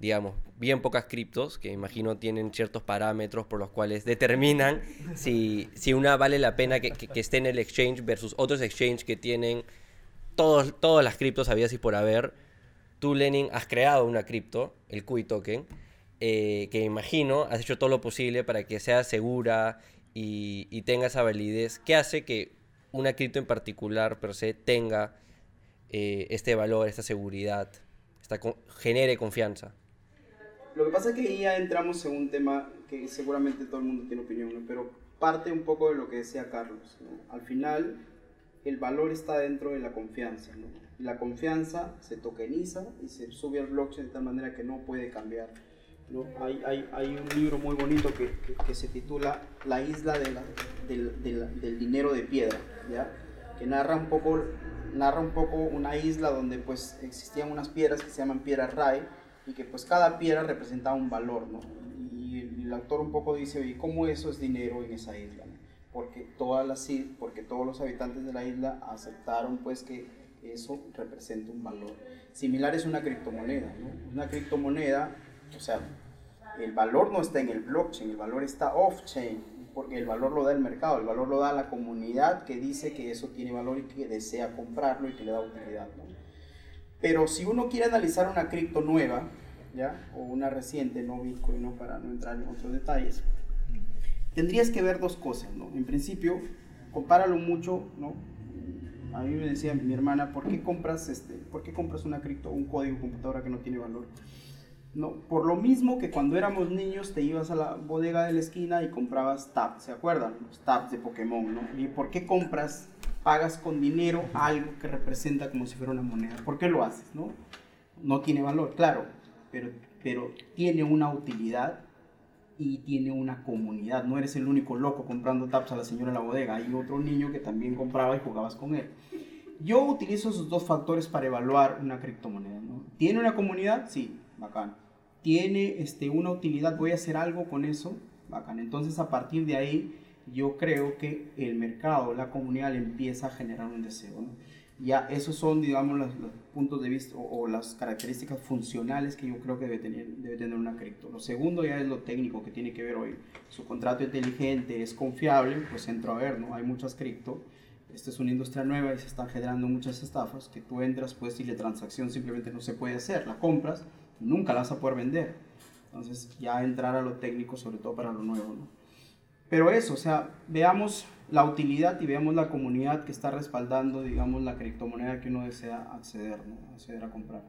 digamos, bien pocas criptos, que imagino tienen ciertos parámetros por los cuales determinan si, si una vale la pena que, que- que esté en el exchange versus otros exchanges que tienen todos, todas las criptos habidas y por haber. Tú, Lenin, has creado una cripto, el QI token, eh, que imagino has hecho todo lo posible para que sea segura y, tenga esa validez. ¿Qué hace que una cripto en particular, per se, tenga eh, este valor, esta seguridad, esta con- genere confianza? Lo que pasa es que ya entramos en un tema que seguramente todo el mundo tiene opinión, pero parte un poco de lo que decía Carlos. Al final, el valor está dentro de la confianza. Y la confianza se tokeniza y se sube al blockchain de tal manera que no puede cambiar. ¿no? Hay, hay, hay un libro muy bonito que, que, se titula La isla de la- del, del- dinero de piedra, ¿ya? que narra un, poco, narra un poco una isla donde pues existían unas piedras que se llaman piedras Rai y que pues cada piedra representaba un valor, ¿no? Y el, autor un poco dice, oye, ¿cómo eso es dinero en esa isla? no? Porque, todas las, porque todos los habitantes de la isla aceptaron pues que eso representa un valor. Similar es una criptomoneda, ¿no? Una criptomoneda, o sea, el valor no está en el blockchain, el valor está off-chain, porque el valor lo da el mercado, el valor lo da la comunidad que dice que eso tiene valor y que desea comprarlo y que le da utilidad. ¿no? Pero si uno quiere analizar una cripto nueva, ¿ya? o una reciente, no Bitcoin, ¿no? para no entrar en otros detalles, tendrías que ver dos cosas. ¿no? En principio, compáralo mucho, ¿no? A mí me decía mi hermana, ¿por qué compras, este, ¿por qué compras una cripto, un código computadora que no tiene valor? No, por lo mismo que cuando éramos niños te ibas a la bodega de la esquina y comprabas tabs, ¿se acuerdan? Los tabs de Pokémon, ¿no? ¿Y por qué compras, pagas con dinero algo que representa como si fuera una moneda? ¿Por qué lo haces, no? No tiene valor, claro, pero, pero tiene una utilidad y tiene una comunidad. No eres el único loco comprando tabs a la señora en la bodega. Hay otro niño que también compraba y jugabas con él. Yo utilizo esos dos factores para evaluar una criptomoneda. ¿no? ¿Tiene una comunidad? Sí, bacán. ¿Tiene este, una utilidad? ¿Voy a hacer algo con eso? Bacán. Entonces a partir de ahí yo creo que el mercado, la comunidad le empieza a generar un deseo. ¿no? Ya esos son, digamos, los, los puntos de vista o, o, las características funcionales que yo creo que debe tener, debe tener una cripto. Lo segundo ya es lo técnico que tiene que ver hoy. Su contrato inteligente es confiable, pues entro a ver, ¿no? Hay muchas cripto. Esta es una industria nueva y se están generando muchas estafas que tú entras pues y la transacción simplemente no se puede hacer. La compras, nunca la vas a poder vender. Entonces ya entrar a lo técnico, sobre todo para lo nuevo, ¿no? Pero eso, o sea, veamos la utilidad y veamos la comunidad que está respaldando, digamos, la criptomoneda que uno desea acceder, ¿no? acceder a comprar.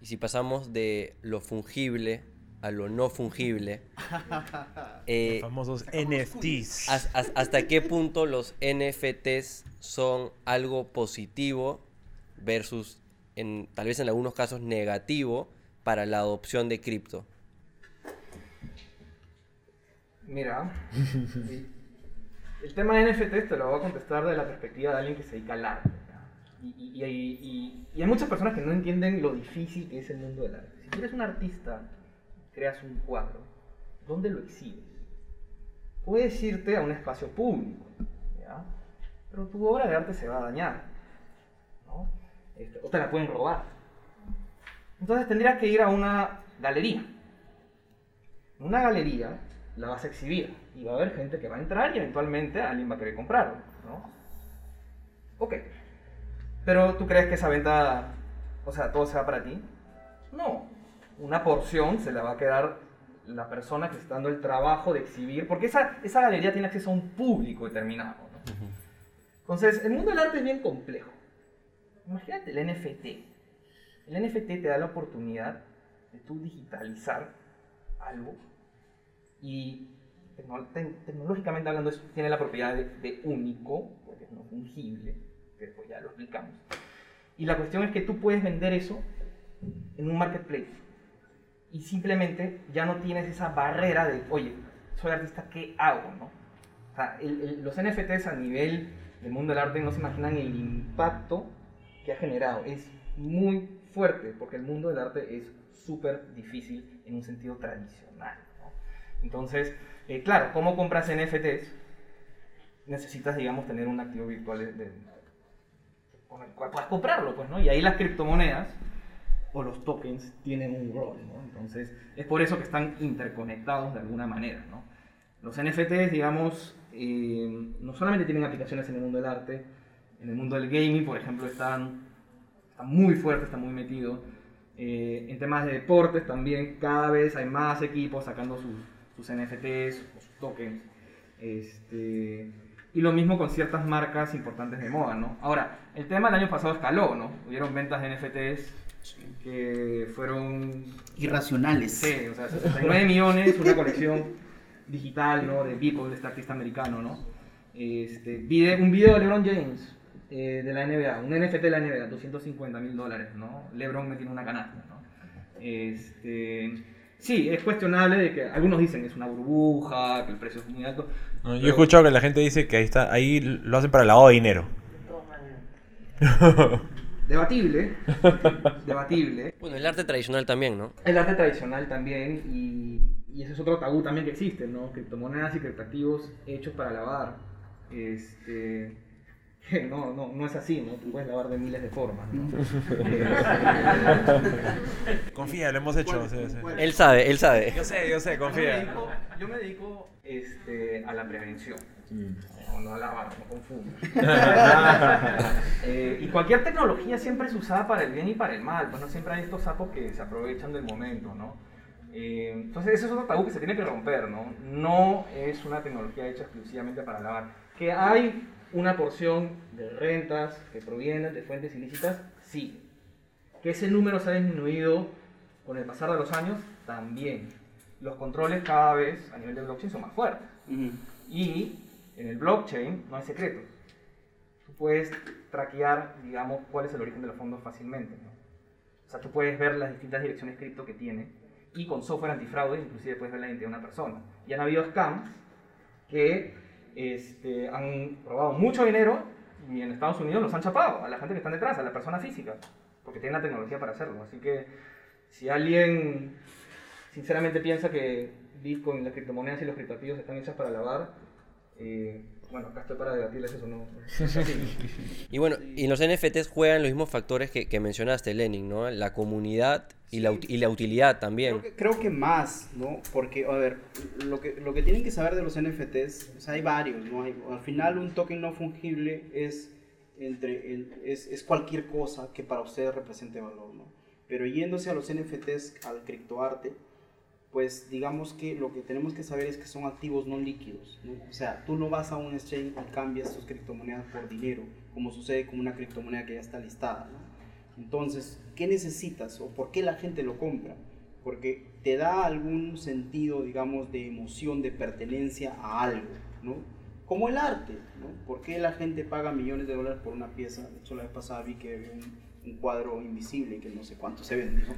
Y si pasamos de lo fungible a lo no fungible, eh, Los famosos NFTs. ¿has- has- ¿hasta qué punto los NFTs son algo positivo versus, en, tal vez en algunos casos, negativo para la adopción de cripto? Mira, sí. el tema de NFT te lo voy a contestar de la perspectiva de alguien que se dedica al arte. Y, y- y- y- y hay muchas personas que no entienden lo difícil que es el mundo del arte. Si tú eres un artista, creas un cuadro, ¿dónde lo exhibes? Puedes irte a un espacio público, ¿ya? pero tu obra de arte se va a dañar, ¿no? Este, o te la pueden robar. Entonces tendrías que ir a una galería. En una galería la vas a exhibir y va a haber gente que va a entrar y eventualmente alguien va a querer comprarlo, ¿no? Ok. Pero ¿tú crees que esa venta, o sea, todo se va para ti? No. Una porción se la va a quedar la persona que está dando el trabajo de exhibir, porque esa, esa galería tiene acceso a un público determinado, ¿no? Entonces, el mundo del arte es bien complejo. imagínate el NFT. El NFT te da la oportunidad de tú digitalizar algo y tecno- te- tecnológicamente hablando eso tiene la propiedad de, único, porque es no fungible, que ya lo explicamos. Y la cuestión es que tú puedes vender eso en un marketplace y simplemente ya no tienes esa barrera de, oye, soy artista, ¿qué hago? ¿no? O sea, el- el- los NFTs a nivel del mundo del arte no se imaginan el impacto que ha generado. Es muy fuerte porque el mundo del arte es súper difícil en un sentido tradicional. Entonces, eh, claro, ¿cómo compras NFTs? Necesitas, digamos, tener un activo virtual de- de- con el cual puedas comprarlo, pues, ¿no? Y ahí las criptomonedas o los tokens tienen un rol, ¿no? Entonces, es por eso que están interconectados de alguna manera, ¿no? Los NFTs, digamos, eh, no solamente tienen aplicaciones en el mundo del arte, en el mundo del gaming, por ejemplo, están, están muy fuertes, están muy metidos. Eh, en temas de deportes también, cada vez hay más equipos sacando sus, sus NFTs o sus tokens. Este, y lo mismo con ciertas marcas importantes de moda, ¿no? Ahora, el tema el año pasado escaló, ¿no? Hubieron ventas de NFTs que fueron Irracionales. Sí, o sea, 69 millones, una colección digital, ¿no? De Beeple, de este artista americano, ¿no? Este, un video de LeBron James eh, de la NBA, un NFT de la NBA, 250 mil dólares, ¿no? LeBron metiendo una canasta, ¿no? Este, sí, es cuestionable de que algunos dicen que es una burbuja, que el precio es muy alto. No, yo he escuchado que la gente dice que ahí está, ahí lo hacen para lavado de dinero. Debatible, debatible. Bueno, el arte tradicional también, ¿no? El arte tradicional también, y, y ese es otro tabú también que existe, ¿no? Criptomonedas y criptoactivos hechos para lavar. Este, no, no, no es así, ¿no? Tú puedes lavar de miles de formas, ¿no? Confía, lo hemos hecho. Él sabe, él sabe. Yo sé, yo sé, Yo me confía. dedico, yo me dedico, este, a la prevención. No, no a lavar, no confundo. Eh, y cualquier tecnología siempre es usada para el bien y para el mal, pues no siempre hay estos sapos que se aprovechan del momento, ¿no? Eh, entonces ese es otro tabú que se tiene que romper, ¿no? No es una tecnología hecha exclusivamente para lavar. Que hay una porción de rentas que provienen de fuentes ilícitas, sí. Que ese número se ha disminuido con el pasar de los años, también. Los controles cada vez a nivel de blockchain son más fuertes. Ujú. Y en el blockchain no hay secretos. Tú puedes traquear, digamos, cuál es el origen de los fondos fácilmente. ¿no? O sea, tú puedes ver las distintas direcciones cripto que tiene y con software antifraude inclusive puedes ver la identidad de una persona. Y han habido scams que este, han robado mucho dinero y en Estados Unidos los han chapado a la gente que está detrás, a la persona física, porque tienen la tecnología para hacerlo. Así que si alguien sinceramente piensa que Bitcoin, las criptomonedas y los criptoactivos están hechas para lavar, eh, bueno, acá estoy para debatirles eso, ¿no? Y bueno, y los NFTs juegan los mismos factores que, que mencionaste, Lenin, ¿no? La comunidad y, la, ut- y la utilidad también. Creo que, creo que más, ¿no? Porque, a ver, lo que, lo que tienen que saber de los NFTs, o sea, hay varios, ¿no? Hay- al final un token no fungible es, entre el- es, es cualquier cosa que para ustedes represente valor, ¿no? Pero yéndose a los NFTs, al criptoarte, pues digamos que lo que tenemos que saber es que son activos no líquidos, ¿no? O sea, tú no vas a un exchange y cambias tus criptomonedas por dinero, como sucede con una criptomoneda que ya está listada, ¿no? Entonces, ¿qué necesitas o por qué la gente lo compra? Porque te da algún sentido, digamos, de emoción, de pertenencia a algo, ¿no? Como el arte, ¿no? ¿Por qué la gente paga millones de dólares por una pieza? De hecho, la vez pasada vi que había un, un cuadro invisible que no sé cuánto se vende, ¿no?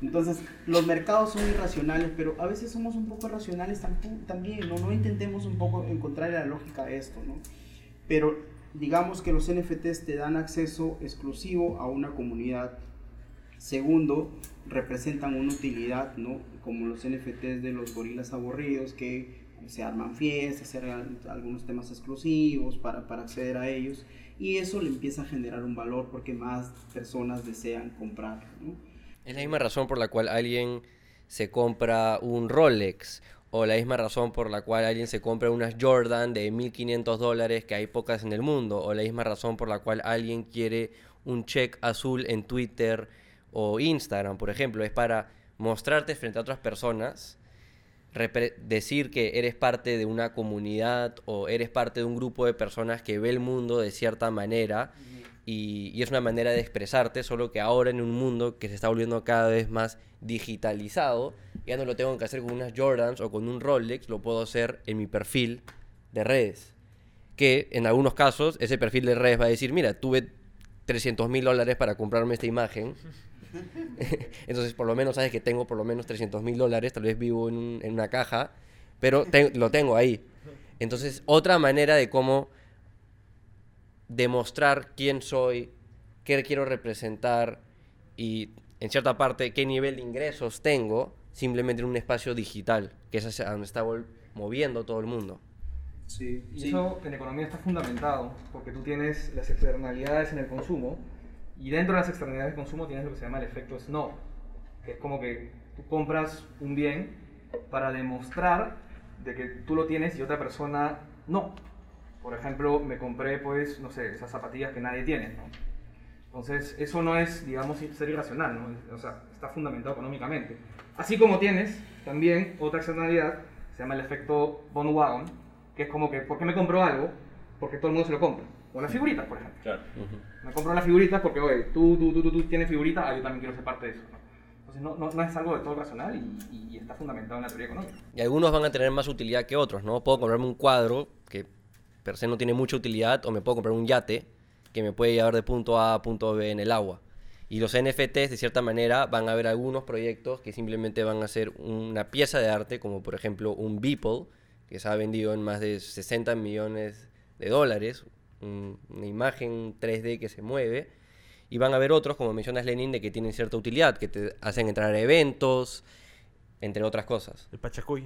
Entonces, los mercados son irracionales, pero a veces somos un poco racionales también, ¿no? No intentemos un poco encontrar la lógica de esto, ¿no? Pero digamos que los NFTs te dan acceso exclusivo a una comunidad. Segundo, representan una utilidad, ¿no? Como los NFTs de los gorilas aburridos que se arman fiestas, se algunos temas exclusivos para, para acceder a ellos. Y eso le empieza a generar un valor porque más personas desean comprar. Es la misma razón por la cual alguien se compra un Rolex o la misma razón por la cual alguien se compra unas Jordan de 1500 dólares que hay pocas en el mundo o la misma razón por la cual alguien quiere un check azul en Twitter o Instagram, por ejemplo, es para mostrarte frente a otras personas, decir que eres parte de una comunidad o eres parte de un grupo de personas que ve el mundo de cierta manera y, y es una manera de expresarte, solo que ahora en un mundo que se está volviendo cada vez más digitalizado, ya no lo tengo que hacer con unas Jordans o con un Rolex, lo puedo hacer en mi perfil de redes. Que en algunos casos ese perfil de redes va a decir, mira, tuve 300 mil dólares para comprarme esta imagen. Entonces, por lo menos sabes que tengo por lo menos 300 mil dólares, tal vez vivo en, un- en una caja, pero lo tengo ahí. Entonces, otra manera de cómo demostrar quién soy, qué quiero representar y, en cierta parte, qué nivel de ingresos tengo, simplemente en un espacio digital, que es hacia donde está moviendo todo el mundo. Sí, Y sí. eso en economía está fundamentado, porque tú tienes las externalidades en el consumo, y dentro de las externalidades de consumo tienes lo que se llama el efecto snob, que es como que tú compras un bien para demostrar de que tú lo tienes y otra persona no. Por ejemplo, me compré, pues, no sé, esas zapatillas que nadie tiene, ¿no? Entonces, eso no es, digamos, ser irracional, ¿no? O sea, está fundamentado económicamente. Así como tienes también otra externalidad, se llama el efecto Wagon, que es como que, ¿por qué me compro algo? Porque todo el mundo se lo compra. O las figuritas, por ejemplo. Claro. Me compro las figuritas porque, oye, tú, tú, tú, tú, tú tienes figuritas, ah, yo también quiero ser parte de eso, ¿no? Entonces, no, no, no es algo de todo racional y, y- y está fundamentado en la teoría económica. Y algunos van a tener más utilidad que otros, ¿no? Puedo comprarme un cuadro que per se no tiene mucha utilidad o me puedo comprar un yate que me puede llevar de punto A a punto B en el agua. Y los NFTs, de cierta manera, van a haber algunos proyectos que simplemente van a ser una pieza de arte, como por ejemplo un Beeple, que se ha vendido en más de 60 millones de dólares, un- una imagen 3D que se mueve. Y van a haber otros, como mencionas Lenin, de que tienen cierta utilidad, que te hacen entrar a eventos, entre otras cosas. El Pachacuy.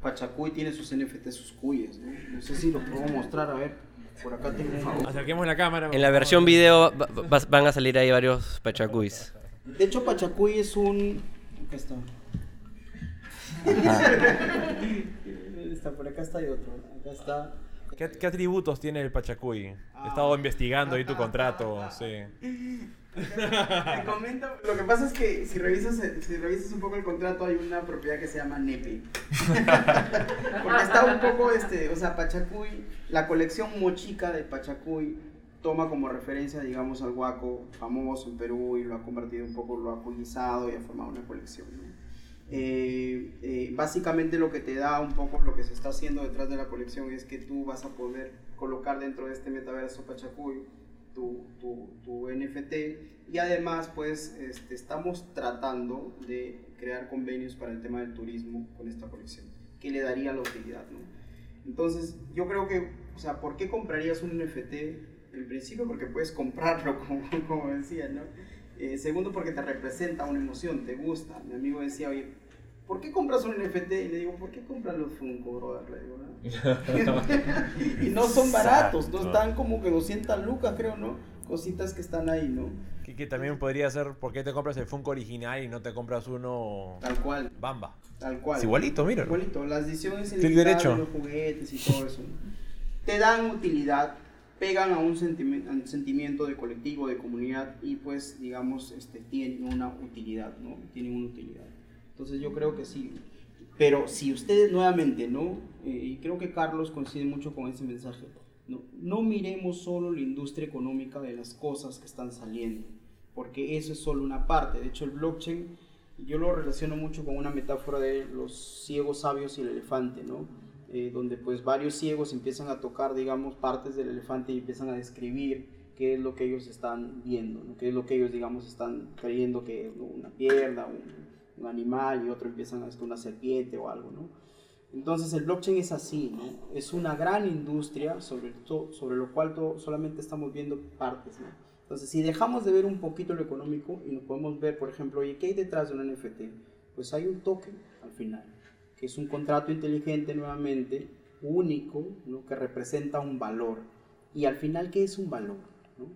Pachacuy tiene sus NFT, sus cuyas, ¿no? No sé si lo puedo mostrar, a ver. Por acá tengo un favor. Acerquemos la cámara. En la versión video va- va- van a salir ahí varios pachacuis. De hecho, Pachacuy es un. Acá está. está. Por acá está y otro. Acá está. ¿Qué, qué atributos tiene el Pachacuy? He estado investigando ahí tu contrato, sí. Te comento, lo que pasa es que si revisas, si revisas un poco el contrato hay una propiedad que se llama NEPE. Porque está un poco, este, o sea, Pachacuy, la colección mochica de Pachacuy toma como referencia, digamos, al huaco famoso en Perú y lo ha convertido un poco, lo ha conquistado y ha formado una colección. ¿no? Eh, eh, básicamente lo que te da un poco lo que se está haciendo detrás de la colección es que tú vas a poder colocar dentro de este metaverso Pachacuy tu, tu, tu NFT y además pues este, estamos tratando de crear convenios para el tema del turismo con esta colección que le daría la utilidad ¿no? entonces yo creo que o sea ¿por qué comprarías un NFT? en principio porque puedes comprarlo como, como decía ¿no? Eh, segundo porque te representa una emoción te gusta mi amigo decía oye ¿por qué compras un NFT? Y le digo, ¿por qué compras los Funko, brother? Le digo, ¿no? y no son baratos, no están como que 200 lucas, creo, ¿no? Cositas que están ahí, ¿no? Que, que también podría ser, ¿por qué te compras el Funko original y no te compras uno Tal cual, Bamba? tal cual. Es igualito, mira. Igualito, las ediciones ilimitadas los juguetes y todo eso. ¿no? Te dan utilidad, pegan a un, sentimi- a un sentimiento de colectivo, de comunidad y pues, digamos, este, tienen una utilidad, ¿no? Tienen una utilidad. Entonces yo creo que sí. Pero si ustedes nuevamente, ¿no? Eh, y creo que Carlos coincide mucho con ese mensaje, ¿no? no miremos solo la industria económica de las cosas que están saliendo, porque eso es solo una parte. De hecho, el blockchain, yo lo relaciono mucho con una metáfora de los ciegos sabios y el elefante, ¿no? Eh, donde pues varios ciegos empiezan a tocar, digamos, partes del elefante y empiezan a describir qué es lo que ellos están viendo, ¿no? qué es lo que ellos, digamos, están creyendo que es una pierna, un, un animal y otro empiezan a esto una serpiente o algo, ¿no? Entonces el blockchain es así, ¿no? Es una gran industria sobre, sobre lo cual solamente estamos viendo partes, ¿no? Entonces si dejamos de ver un poquito lo económico y nos podemos ver, por ejemplo, oye, ¿qué hay detrás de un NFT? Pues hay un token al final, que es un contrato inteligente nuevamente, único, ¿no? Que representa un valor. Y al final, ¿qué es un valor? ¿no?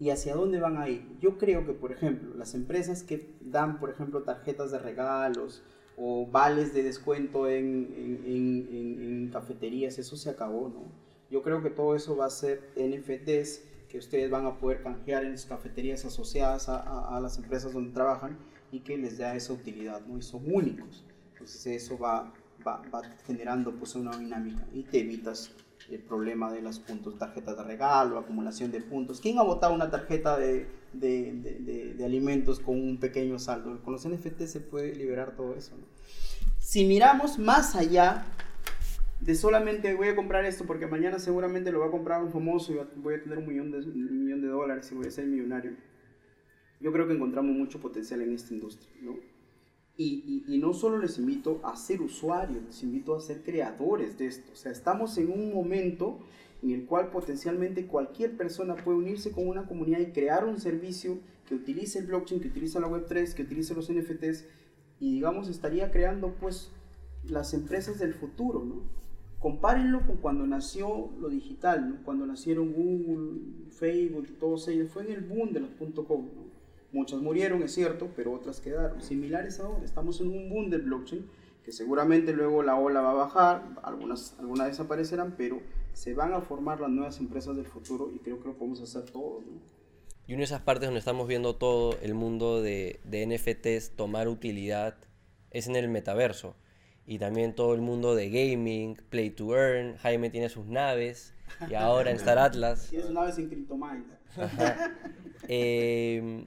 Y hacia dónde van a ir. Yo creo que, por ejemplo, las empresas que dan, por ejemplo, tarjetas de regalos o vales de descuento en, en- en- en- cafeterías, eso se acabó, ¿no? Yo creo que todo eso va a ser NFTs que ustedes van a poder canjear en sus cafeterías asociadas a, a- a las empresas donde trabajan y que les da esa utilidad, ¿no? Y son únicos. Entonces eso va, va, va generando pues una dinámica y te evitas el problema de las puntos, tarjetas de regalo, acumulación de puntos. ¿Quién ha votado una tarjeta de, de, de, de alimentos con un pequeño saldo? Con los NFT se puede liberar todo eso. ¿no? Si miramos más allá de solamente voy a comprar esto porque mañana seguramente lo va a comprar un famoso y voy a tener un millón de, un millón de dólares y voy a ser millonario. Yo creo que encontramos mucho potencial en esta industria, ¿no? Y, no solo les invito a ser usuarios, les invito a ser creadores de esto. O sea, estamos en un momento en el cual potencialmente cualquier persona puede unirse con una comunidad y crear un servicio que utilice el blockchain, que utilice la Web3, que utilice los NFTs y digamos estaría creando pues las empresas del futuro, ¿no? Compárenlo con cuando nació lo digital, ¿no? Cuando nacieron Google, Facebook, todos ellos, fue en el boom de los .com. Muchas murieron, es cierto, pero otras quedaron. Similares ahora, estamos en un boom del blockchain, que seguramente luego la ola va a bajar, algunas, algunas desaparecerán, pero se van a formar las nuevas empresas del futuro y creo que lo podemos hacer todos. ¿no? Y una de esas partes donde estamos viendo todo el mundo de, de NFTs tomar utilidad es en el metaverso. Y también todo el mundo de gaming, play to earn. Jaime tiene sus naves. Y ahora en Star Atlas. Tiene sus naves en CryptoMind. Eh,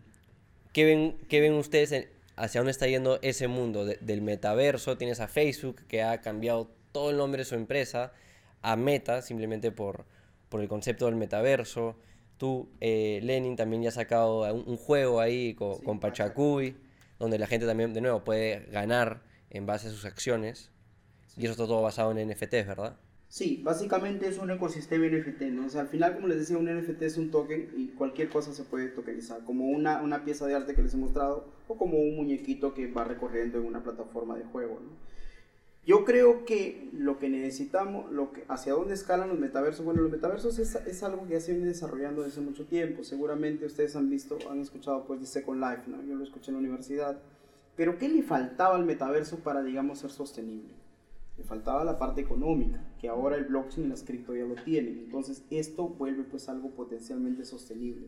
¿qué, ven, ¿Qué ven ustedes en, hacia dónde está yendo ese mundo de, del metaverso? Tienes a Facebook que ha cambiado todo el nombre de su empresa a Meta simplemente por, por el concepto del metaverso. Tú, eh, Lenin, también ya has sacado un, un juego ahí con, Sí, con Pachacuy, donde la gente también, de nuevo, puede ganar en base a sus acciones. Y eso está todo basado en NFTs, ¿verdad? Sí, básicamente es un ecosistema NFT, ¿no? O sea, al final, como les decía, un NFT es un token y cualquier cosa se puede tokenizar, como una, una pieza de arte que les he mostrado o como un muñequito que va recorriendo en una plataforma de juego. Yo creo que lo que necesitamos, lo que, hacia dónde escalan los metaversos, bueno, los metaversos es, es algo que ya se viene desarrollando desde mucho tiempo. Seguramente ustedes han visto, han escuchado pues de Second Life, ¿no? Yo lo escuché en la universidad. Pero ¿qué le faltaba al metaverso para, digamos, ser sostenible? Le faltaba la parte económica, que ahora el blockchain y las cripto ya lo tienen. Entonces, esto vuelve pues algo potencialmente sostenible.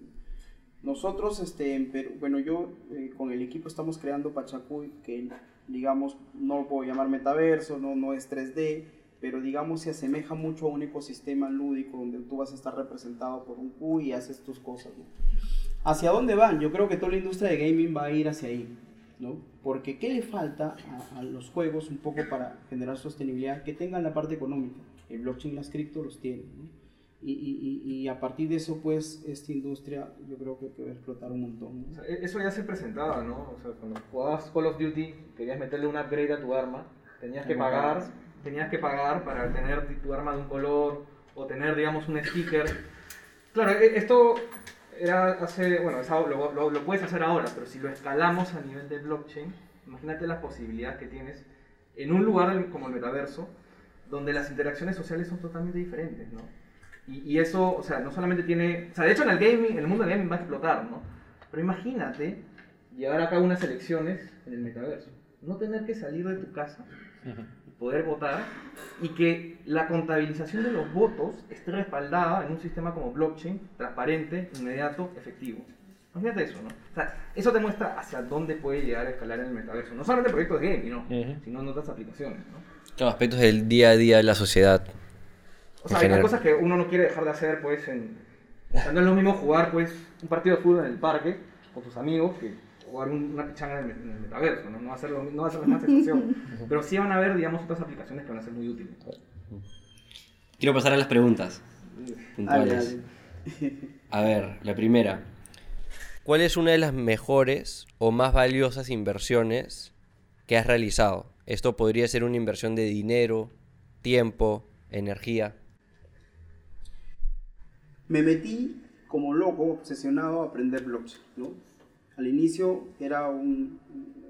Nosotros, este, en Perú, bueno, yo eh, con el equipo estamos creando Pachacuy, que digamos, no lo puedo llamar metaverso, no, no es 3D, pero digamos se asemeja mucho a un ecosistema lúdico donde tú vas a estar representado por un Q y haces tus cosas. ¿no? ¿Hacia dónde van? Yo creo que toda la industria de gaming va a ir hacia ahí, ¿no? Porque ¿qué le falta a, a los juegos un poco para generar sostenibilidad? Que tengan la parte económica. El blockchain y las cripto los tienen, ¿no? Y, y, y, a partir de eso, pues, esta industria yo creo que, que va a explotar un montón. ¿no? O sea, eso ya se presentaba, ¿no? O sea, cuando jugabas Call of Duty, querías meterle un upgrade a tu arma, tenías que pagar, tenías que pagar para tener tu arma de un color o tener, digamos, un sticker. Claro, e- esto era hace, bueno, lo, lo- lo puedes hacer ahora, pero si lo escalamos a nivel de blockchain, imagínate las posibilidades que tienes en un lugar como el metaverso, donde las interacciones sociales son totalmente diferentes, ¿no? Y, y eso, o sea, no solamente tiene, o sea, de hecho en el gaming, el mundo del gaming va a explotar, ¿no? Pero imagínate llevar a cabo unas elecciones en el metaverso, no tener que salir de tu casa y poder votar y que la contabilización de los votos esté respaldada en un sistema como blockchain, transparente, inmediato, efectivo. Imagínate eso, ¿no? O sea, eso te muestra hacia dónde puede llegar a escalar en el metaverso. No solamente proyectos de gaming, ¿no? Sino en otras aplicaciones, ¿no? Claro, aspectos del día a día de la sociedad. O sea, hay general. cosas que uno no quiere dejar de hacer, pues, en... O sea, no es lo mismo jugar, pues, un partido de fútbol en el parque con tus amigos que jugar un- una pichanga en el, en el metaverso, ¿no? No va a ser, lo no va a ser la misma sensación. Pero sí van a haber, digamos, otras aplicaciones que van a ser muy útiles. Quiero pasar a las preguntas puntuales. A ver, la primera. ¿Cuál es una de las mejores o más valiosas inversiones que has realizado? Esto podría ser una inversión de dinero, tiempo, energía. Me metí como loco, obsesionado a aprender blockchain, ¿no? Al inicio era un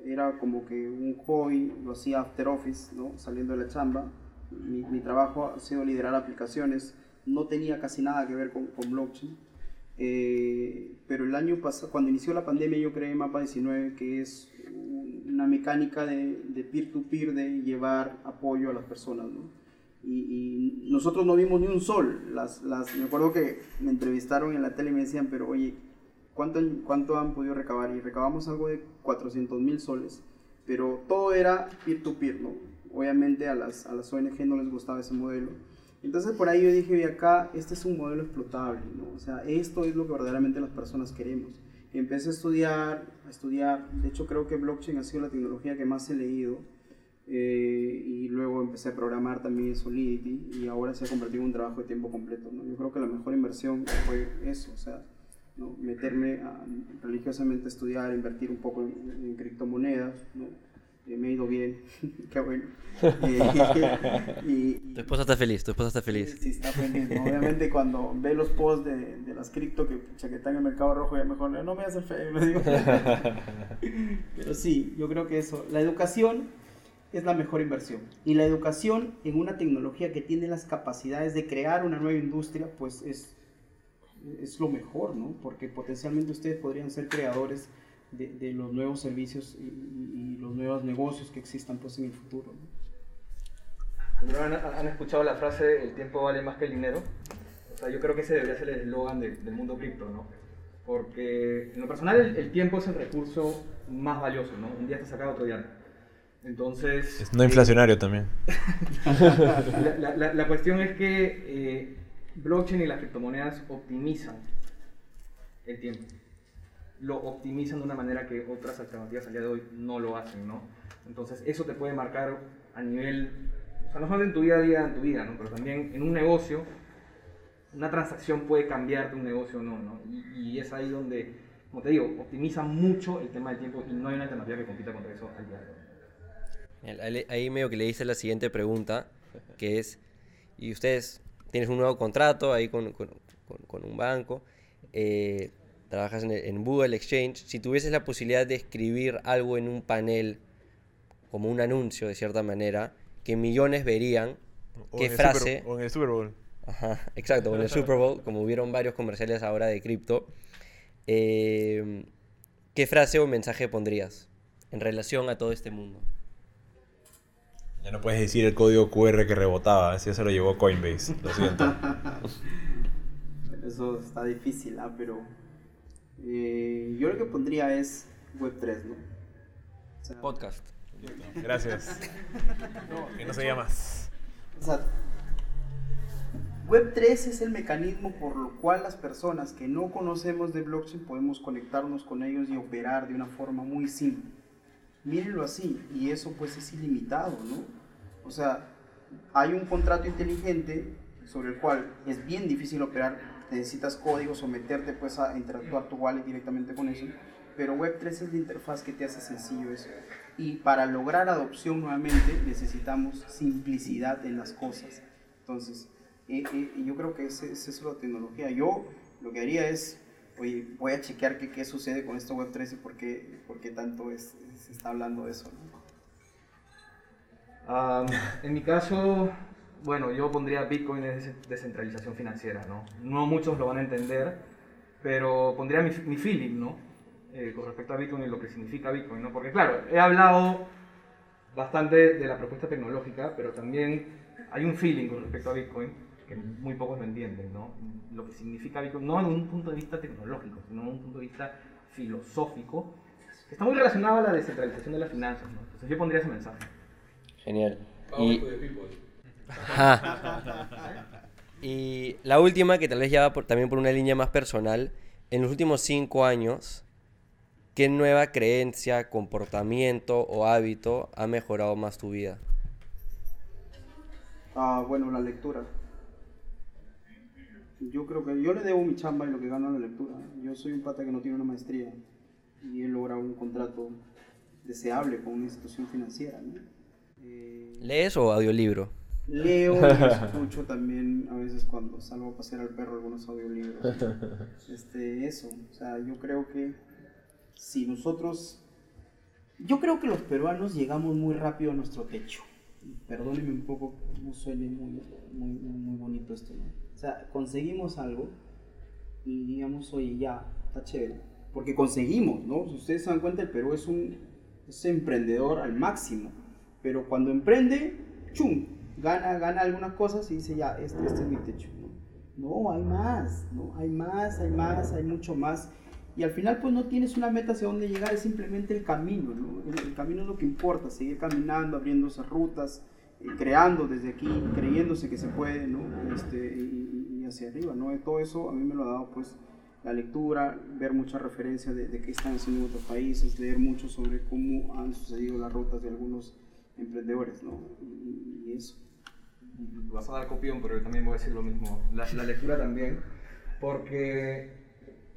era como que un hobby, lo hacía after office, ¿no? Saliendo de la chamba. Mi, mi trabajo ha sido liderar aplicaciones, no tenía casi nada que ver con, con blockchain. Eh, pero el año pasado, cuando inició la pandemia, yo creé Mapa 19, que es un- una mecánica de de peer-to-peer de llevar apoyo a las personas, ¿no? y, y nosotros no vimos ni un sol. Las, las, me acuerdo que me entrevistaron en la tele y me decían, pero oye, ¿cuánto, cuánto han podido recabar? Y recabamos algo de 400 mil soles, pero todo era peer-to-peer, ¿no? Obviamente a las, a las ONG no les gustaba ese modelo. Entonces por ahí yo dije, "Oye, acá este es un modelo explotable, ¿no? O sea, esto es lo que verdaderamente las personas queremos. Empecé a estudiar, a estudiar, de hecho creo que blockchain ha sido la tecnología que más he leído eh, y luego empecé a programar también Solidity y ahora se ha convertido en un trabajo de tiempo completo, ¿no? Yo creo que la mejor inversión fue eso, o sea, ¿no? meterme a, religiosamente a estudiar, invertir un poco en, en criptomonedas, ¿no? Eh, me ha ido bien, qué bueno. Eh, y- y- Tu esposa está feliz, tu esposa está feliz. Sí, está feliz. ¿no? Obviamente cuando ve los posts de, de las cripto que, que están en el mercado rojo, ya mejor no me hace feo, le digo. Pero sí, yo creo que eso, la educación es la mejor inversión. Y la educación en una tecnología que tiene las capacidades de crear una nueva industria, pues es, es lo mejor, ¿no? Porque potencialmente ustedes podrían ser creadores de, de los nuevos servicios y, y- los nuevos negocios que existan pues en el futuro. ¿no? Han, han escuchado la frase el tiempo vale más que el dinero. O sea, yo creo que ese debería ser el eslogan de- del mundo cripto, ¿no? Porque en lo personal el, el tiempo es el recurso más valioso, ¿no? Un día está sacado, otro día no. Entonces... Es no eh, inflacionario también. la, la- la- la cuestión es que eh, blockchain y las criptomonedas optimizan el tiempo. Lo optimizan de una manera que otras alternativas al día de hoy no lo hacen, ¿no? Entonces eso te puede marcar a nivel, o sea, no solamente en tu día a día, en tu vida, ¿no? Pero también en un negocio, una transacción puede cambiarte un negocio o no, ¿no? Y, y es ahí donde, como te digo, optimiza mucho el tema del tiempo y no hay una alternativa que compita contra eso al día de hoy. Ahí medio que le hice la siguiente pregunta, que es, y ustedes tienes un nuevo contrato ahí con, con- con- con un banco, eh, trabajas en, en Google Exchange, si tuvieses la posibilidad de escribir algo en un panel, como un anuncio de cierta manera, que millones verían, O ¿qué en frase? Super- o en el Super Bowl. Ajá, exacto, con el Super Bowl, como hubieron varios comerciales ahora de cripto, eh, ¿qué frase o mensaje pondrías en relación a todo este mundo? Ya no puedes decir el código QR que rebotaba, ese ya se lo llevó Coinbase, lo siento. Eso está difícil, ¿ah? pero eh, yo lo que pondría es Web3, ¿no? O sea, Podcast. Gracias. que no se llama más. o sea, Web3 es el mecanismo por lo cual las personas que no conocemos de blockchain podemos conectarnos con ellos y operar de una forma muy simple. Mírenlo así, y eso pues es ilimitado, ¿no? O sea, hay un contrato inteligente sobre el cual es bien difícil operar, necesitas códigos o meterte pues a interactuar tu wallet directamente con eso, pero Web3 es la interfaz que te hace sencillo eso. Y para lograr adopción nuevamente necesitamos simplicidad en las cosas. Entonces, eh, eh, yo creo que ese es la tecnología. Yo lo que haría es, oye, voy a chequear qué, qué sucede con esto Web3 y por qué, por qué tanto es, se está hablando de eso. ¿no? Am, en mi caso, bueno, yo pondría Bitcoin des- descentralización financiera, ¿no? No muchos lo van a entender, pero pondría mi, mi feeling, ¿no? Eh, con respecto a Bitcoin y lo que significa Bitcoin, ¿no? Porque claro, he hablado bastante de la propuesta tecnológica, pero también hay un feeling con respecto a Bitcoin que muy pocos lo entienden, ¿no? Lo que significa Bitcoin, no en un punto de vista tecnológico, sino en un punto de vista filosófico, que está muy relacionado a la descentralización de las finanzas, ¿no? Entonces yo pondría ese mensaje. Genial. Y, Ajá. y la última, que tal vez ya va por- también por una línea más personal, en los últimos cinco años, ¿qué nueva creencia, comportamiento o hábito ha mejorado más tu vida? Ah, bueno, la lectura. Yo creo que yo le debo mi chamba y lo que gano a la lectura. Yo soy un pata que no tiene una maestría y he logrado un contrato deseable con una institución financiera. ¿no? ¿Lees o audiolibro? leo y escucho también a veces cuando salgo a pasear al perro algunos audiolibros. Este, eso, o sea, yo creo que si nosotros, yo creo que los peruanos llegamos muy rápido a nuestro techo. Perdónenme un poco, no suene muy, muy, muy bonito esto, ¿no? O sea, conseguimos algo y digamos, oye, ya, está chévere. Porque conseguimos, ¿no? Si ustedes se dan cuenta, el Perú es un es emprendedor al máximo. Pero cuando emprende, ¡chum! Gana, gana algunas cosas y dice, ya, este, este es mi techo. ¿no? Hay más, ¿no? Hay más, hay más, hay mucho más. Y al final, pues no tienes una meta hacia dónde llegar, es simplemente el camino, ¿no? El, el camino es lo que importa, seguir caminando, abriendo esas rutas, creando desde aquí, creyéndose que se puede, ¿no? Este, y, y hacia arriba, ¿no? Todo eso a mí me lo ha dado, pues, la lectura, ver muchas referencias de, de qué están haciendo en otros países, leer mucho sobre cómo han sucedido las rutas de algunos emprendedores, ¿no? Y, y eso. Vas a dar copión, pero yo también voy a decir lo mismo. La, la lectura también, porque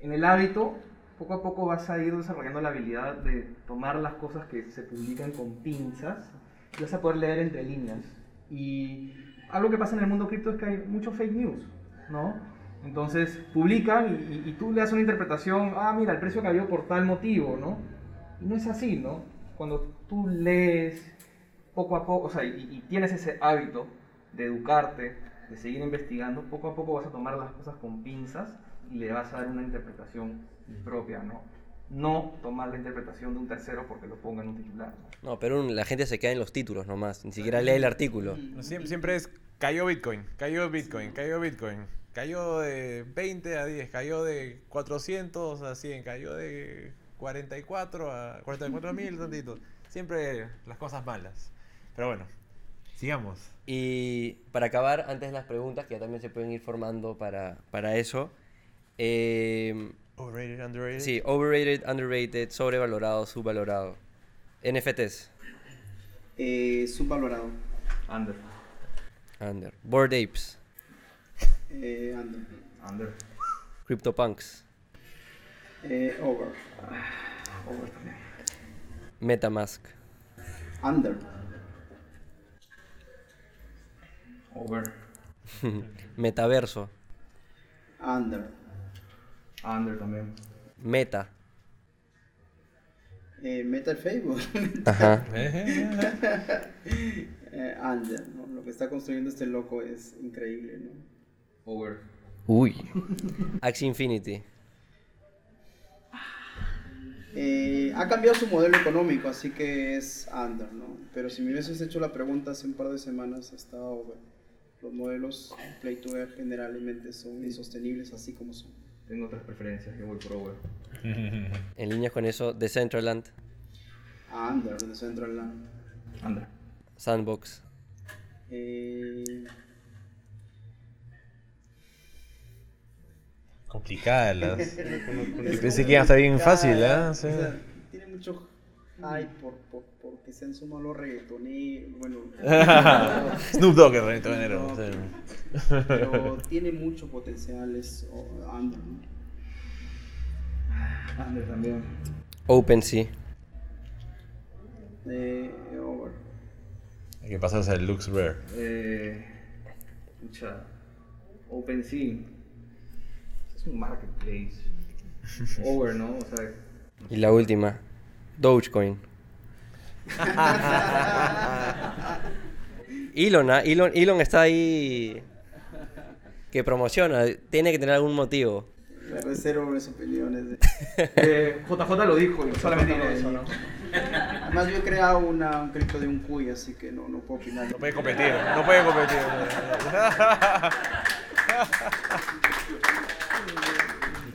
en el hábito poco a poco vas a ir desarrollando la habilidad de tomar las cosas que se publican con pinzas y vas a poder leer entre líneas. Y algo que pasa en el mundo cripto es que hay mucho fake news, ¿no? Entonces publican y, y- y tú le das una interpretación, ah, mira, el precio cayó por tal motivo, ¿no? Y no es así, ¿no? Cuando tú lees poco a poco, o sea, y, y tienes ese hábito de educarte, de seguir investigando, poco a poco vas a tomar las cosas con pinzas y le vas a dar una interpretación propia, ¿no? No tomar la interpretación de un tercero porque lo ponga en un titular. ¿no? No, pero un- la gente se queda en los títulos nomás, ni siquiera lee el artículo. Siempre, siempre es cayó Bitcoin, cayó Bitcoin, cayó Bitcoin. Cayó de 20 a 10, cayó de 400 a 100, cayó de 44 a 44 mil, tantito. Siempre las cosas malas. Pero bueno, sigamos. Y para acabar, antes de las preguntas, que ya también se pueden ir formando para, para eso. eh, Overrated, underrated. sí, overrated, underrated, sobrevalorado, subvalorado. NFTs, Eh, subvalorado. Under. under. Bored Apes, Eh, under. Under. CryptoPunks, Eh, over. Over también. MetaMask, Under. Over. Metaverso, Under. Under también. Meta. Eh, meta el Facebook. Ajá. Eh, under, ¿no? Lo que está construyendo este loco es increíble, ¿no? Over. Uy. Axie Infinity. Eh, ha cambiado su modelo económico, así que es under, ¿no? Pero si me hubieses hecho la pregunta hace un par de semanas, estaba over. Los modelos Play to Earn generalmente son insostenibles así como son. Tengo otras preferencias, yo voy por over. En líneas con eso, Decentraland, Under, de Central Land. Under. Sandbox, Eh, Complicadas las. Yo pensé que iba a estar bien fácil, ¿ah? o Sí. sea, tiene mucho hype por, por, porque sean sumado los reggaetoneros, bueno, Snoop Dogg, el reggaetonero. Pero tiene mucho potencial, es oh. Under también. OpenSea, Eh, over. Hay que pasarse al Lux Rare. Eh, escucha, OpenSea es un marketplace. Over, ¿no? O sea, y la última, Dogecoin. Elon, ¿ah? Elon, Elon está ahí que promociona, tiene que tener algún motivo. Me reservo mis opiniones. de- eh, JJ lo dijo y solamente lo eso, ¿no? Además, yo he creado una, un cripto de un cuy, así que no, no puedo opinar. No puede competir, no puede competir.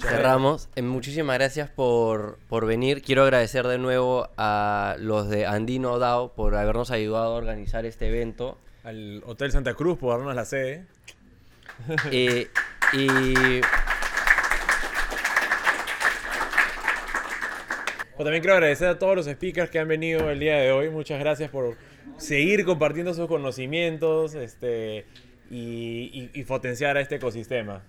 Cerramos. Eh, muchísimas gracias por, por venir. Quiero agradecer de nuevo a los de Andino DAO por habernos ayudado a organizar este evento. Al Hotel Santa Cruz por darnos la sede. Eh, y también quiero agradecer a todos los speakers que han venido el día de hoy. Muchas gracias por seguir compartiendo sus conocimientos este, y, y- y potenciar a este ecosistema.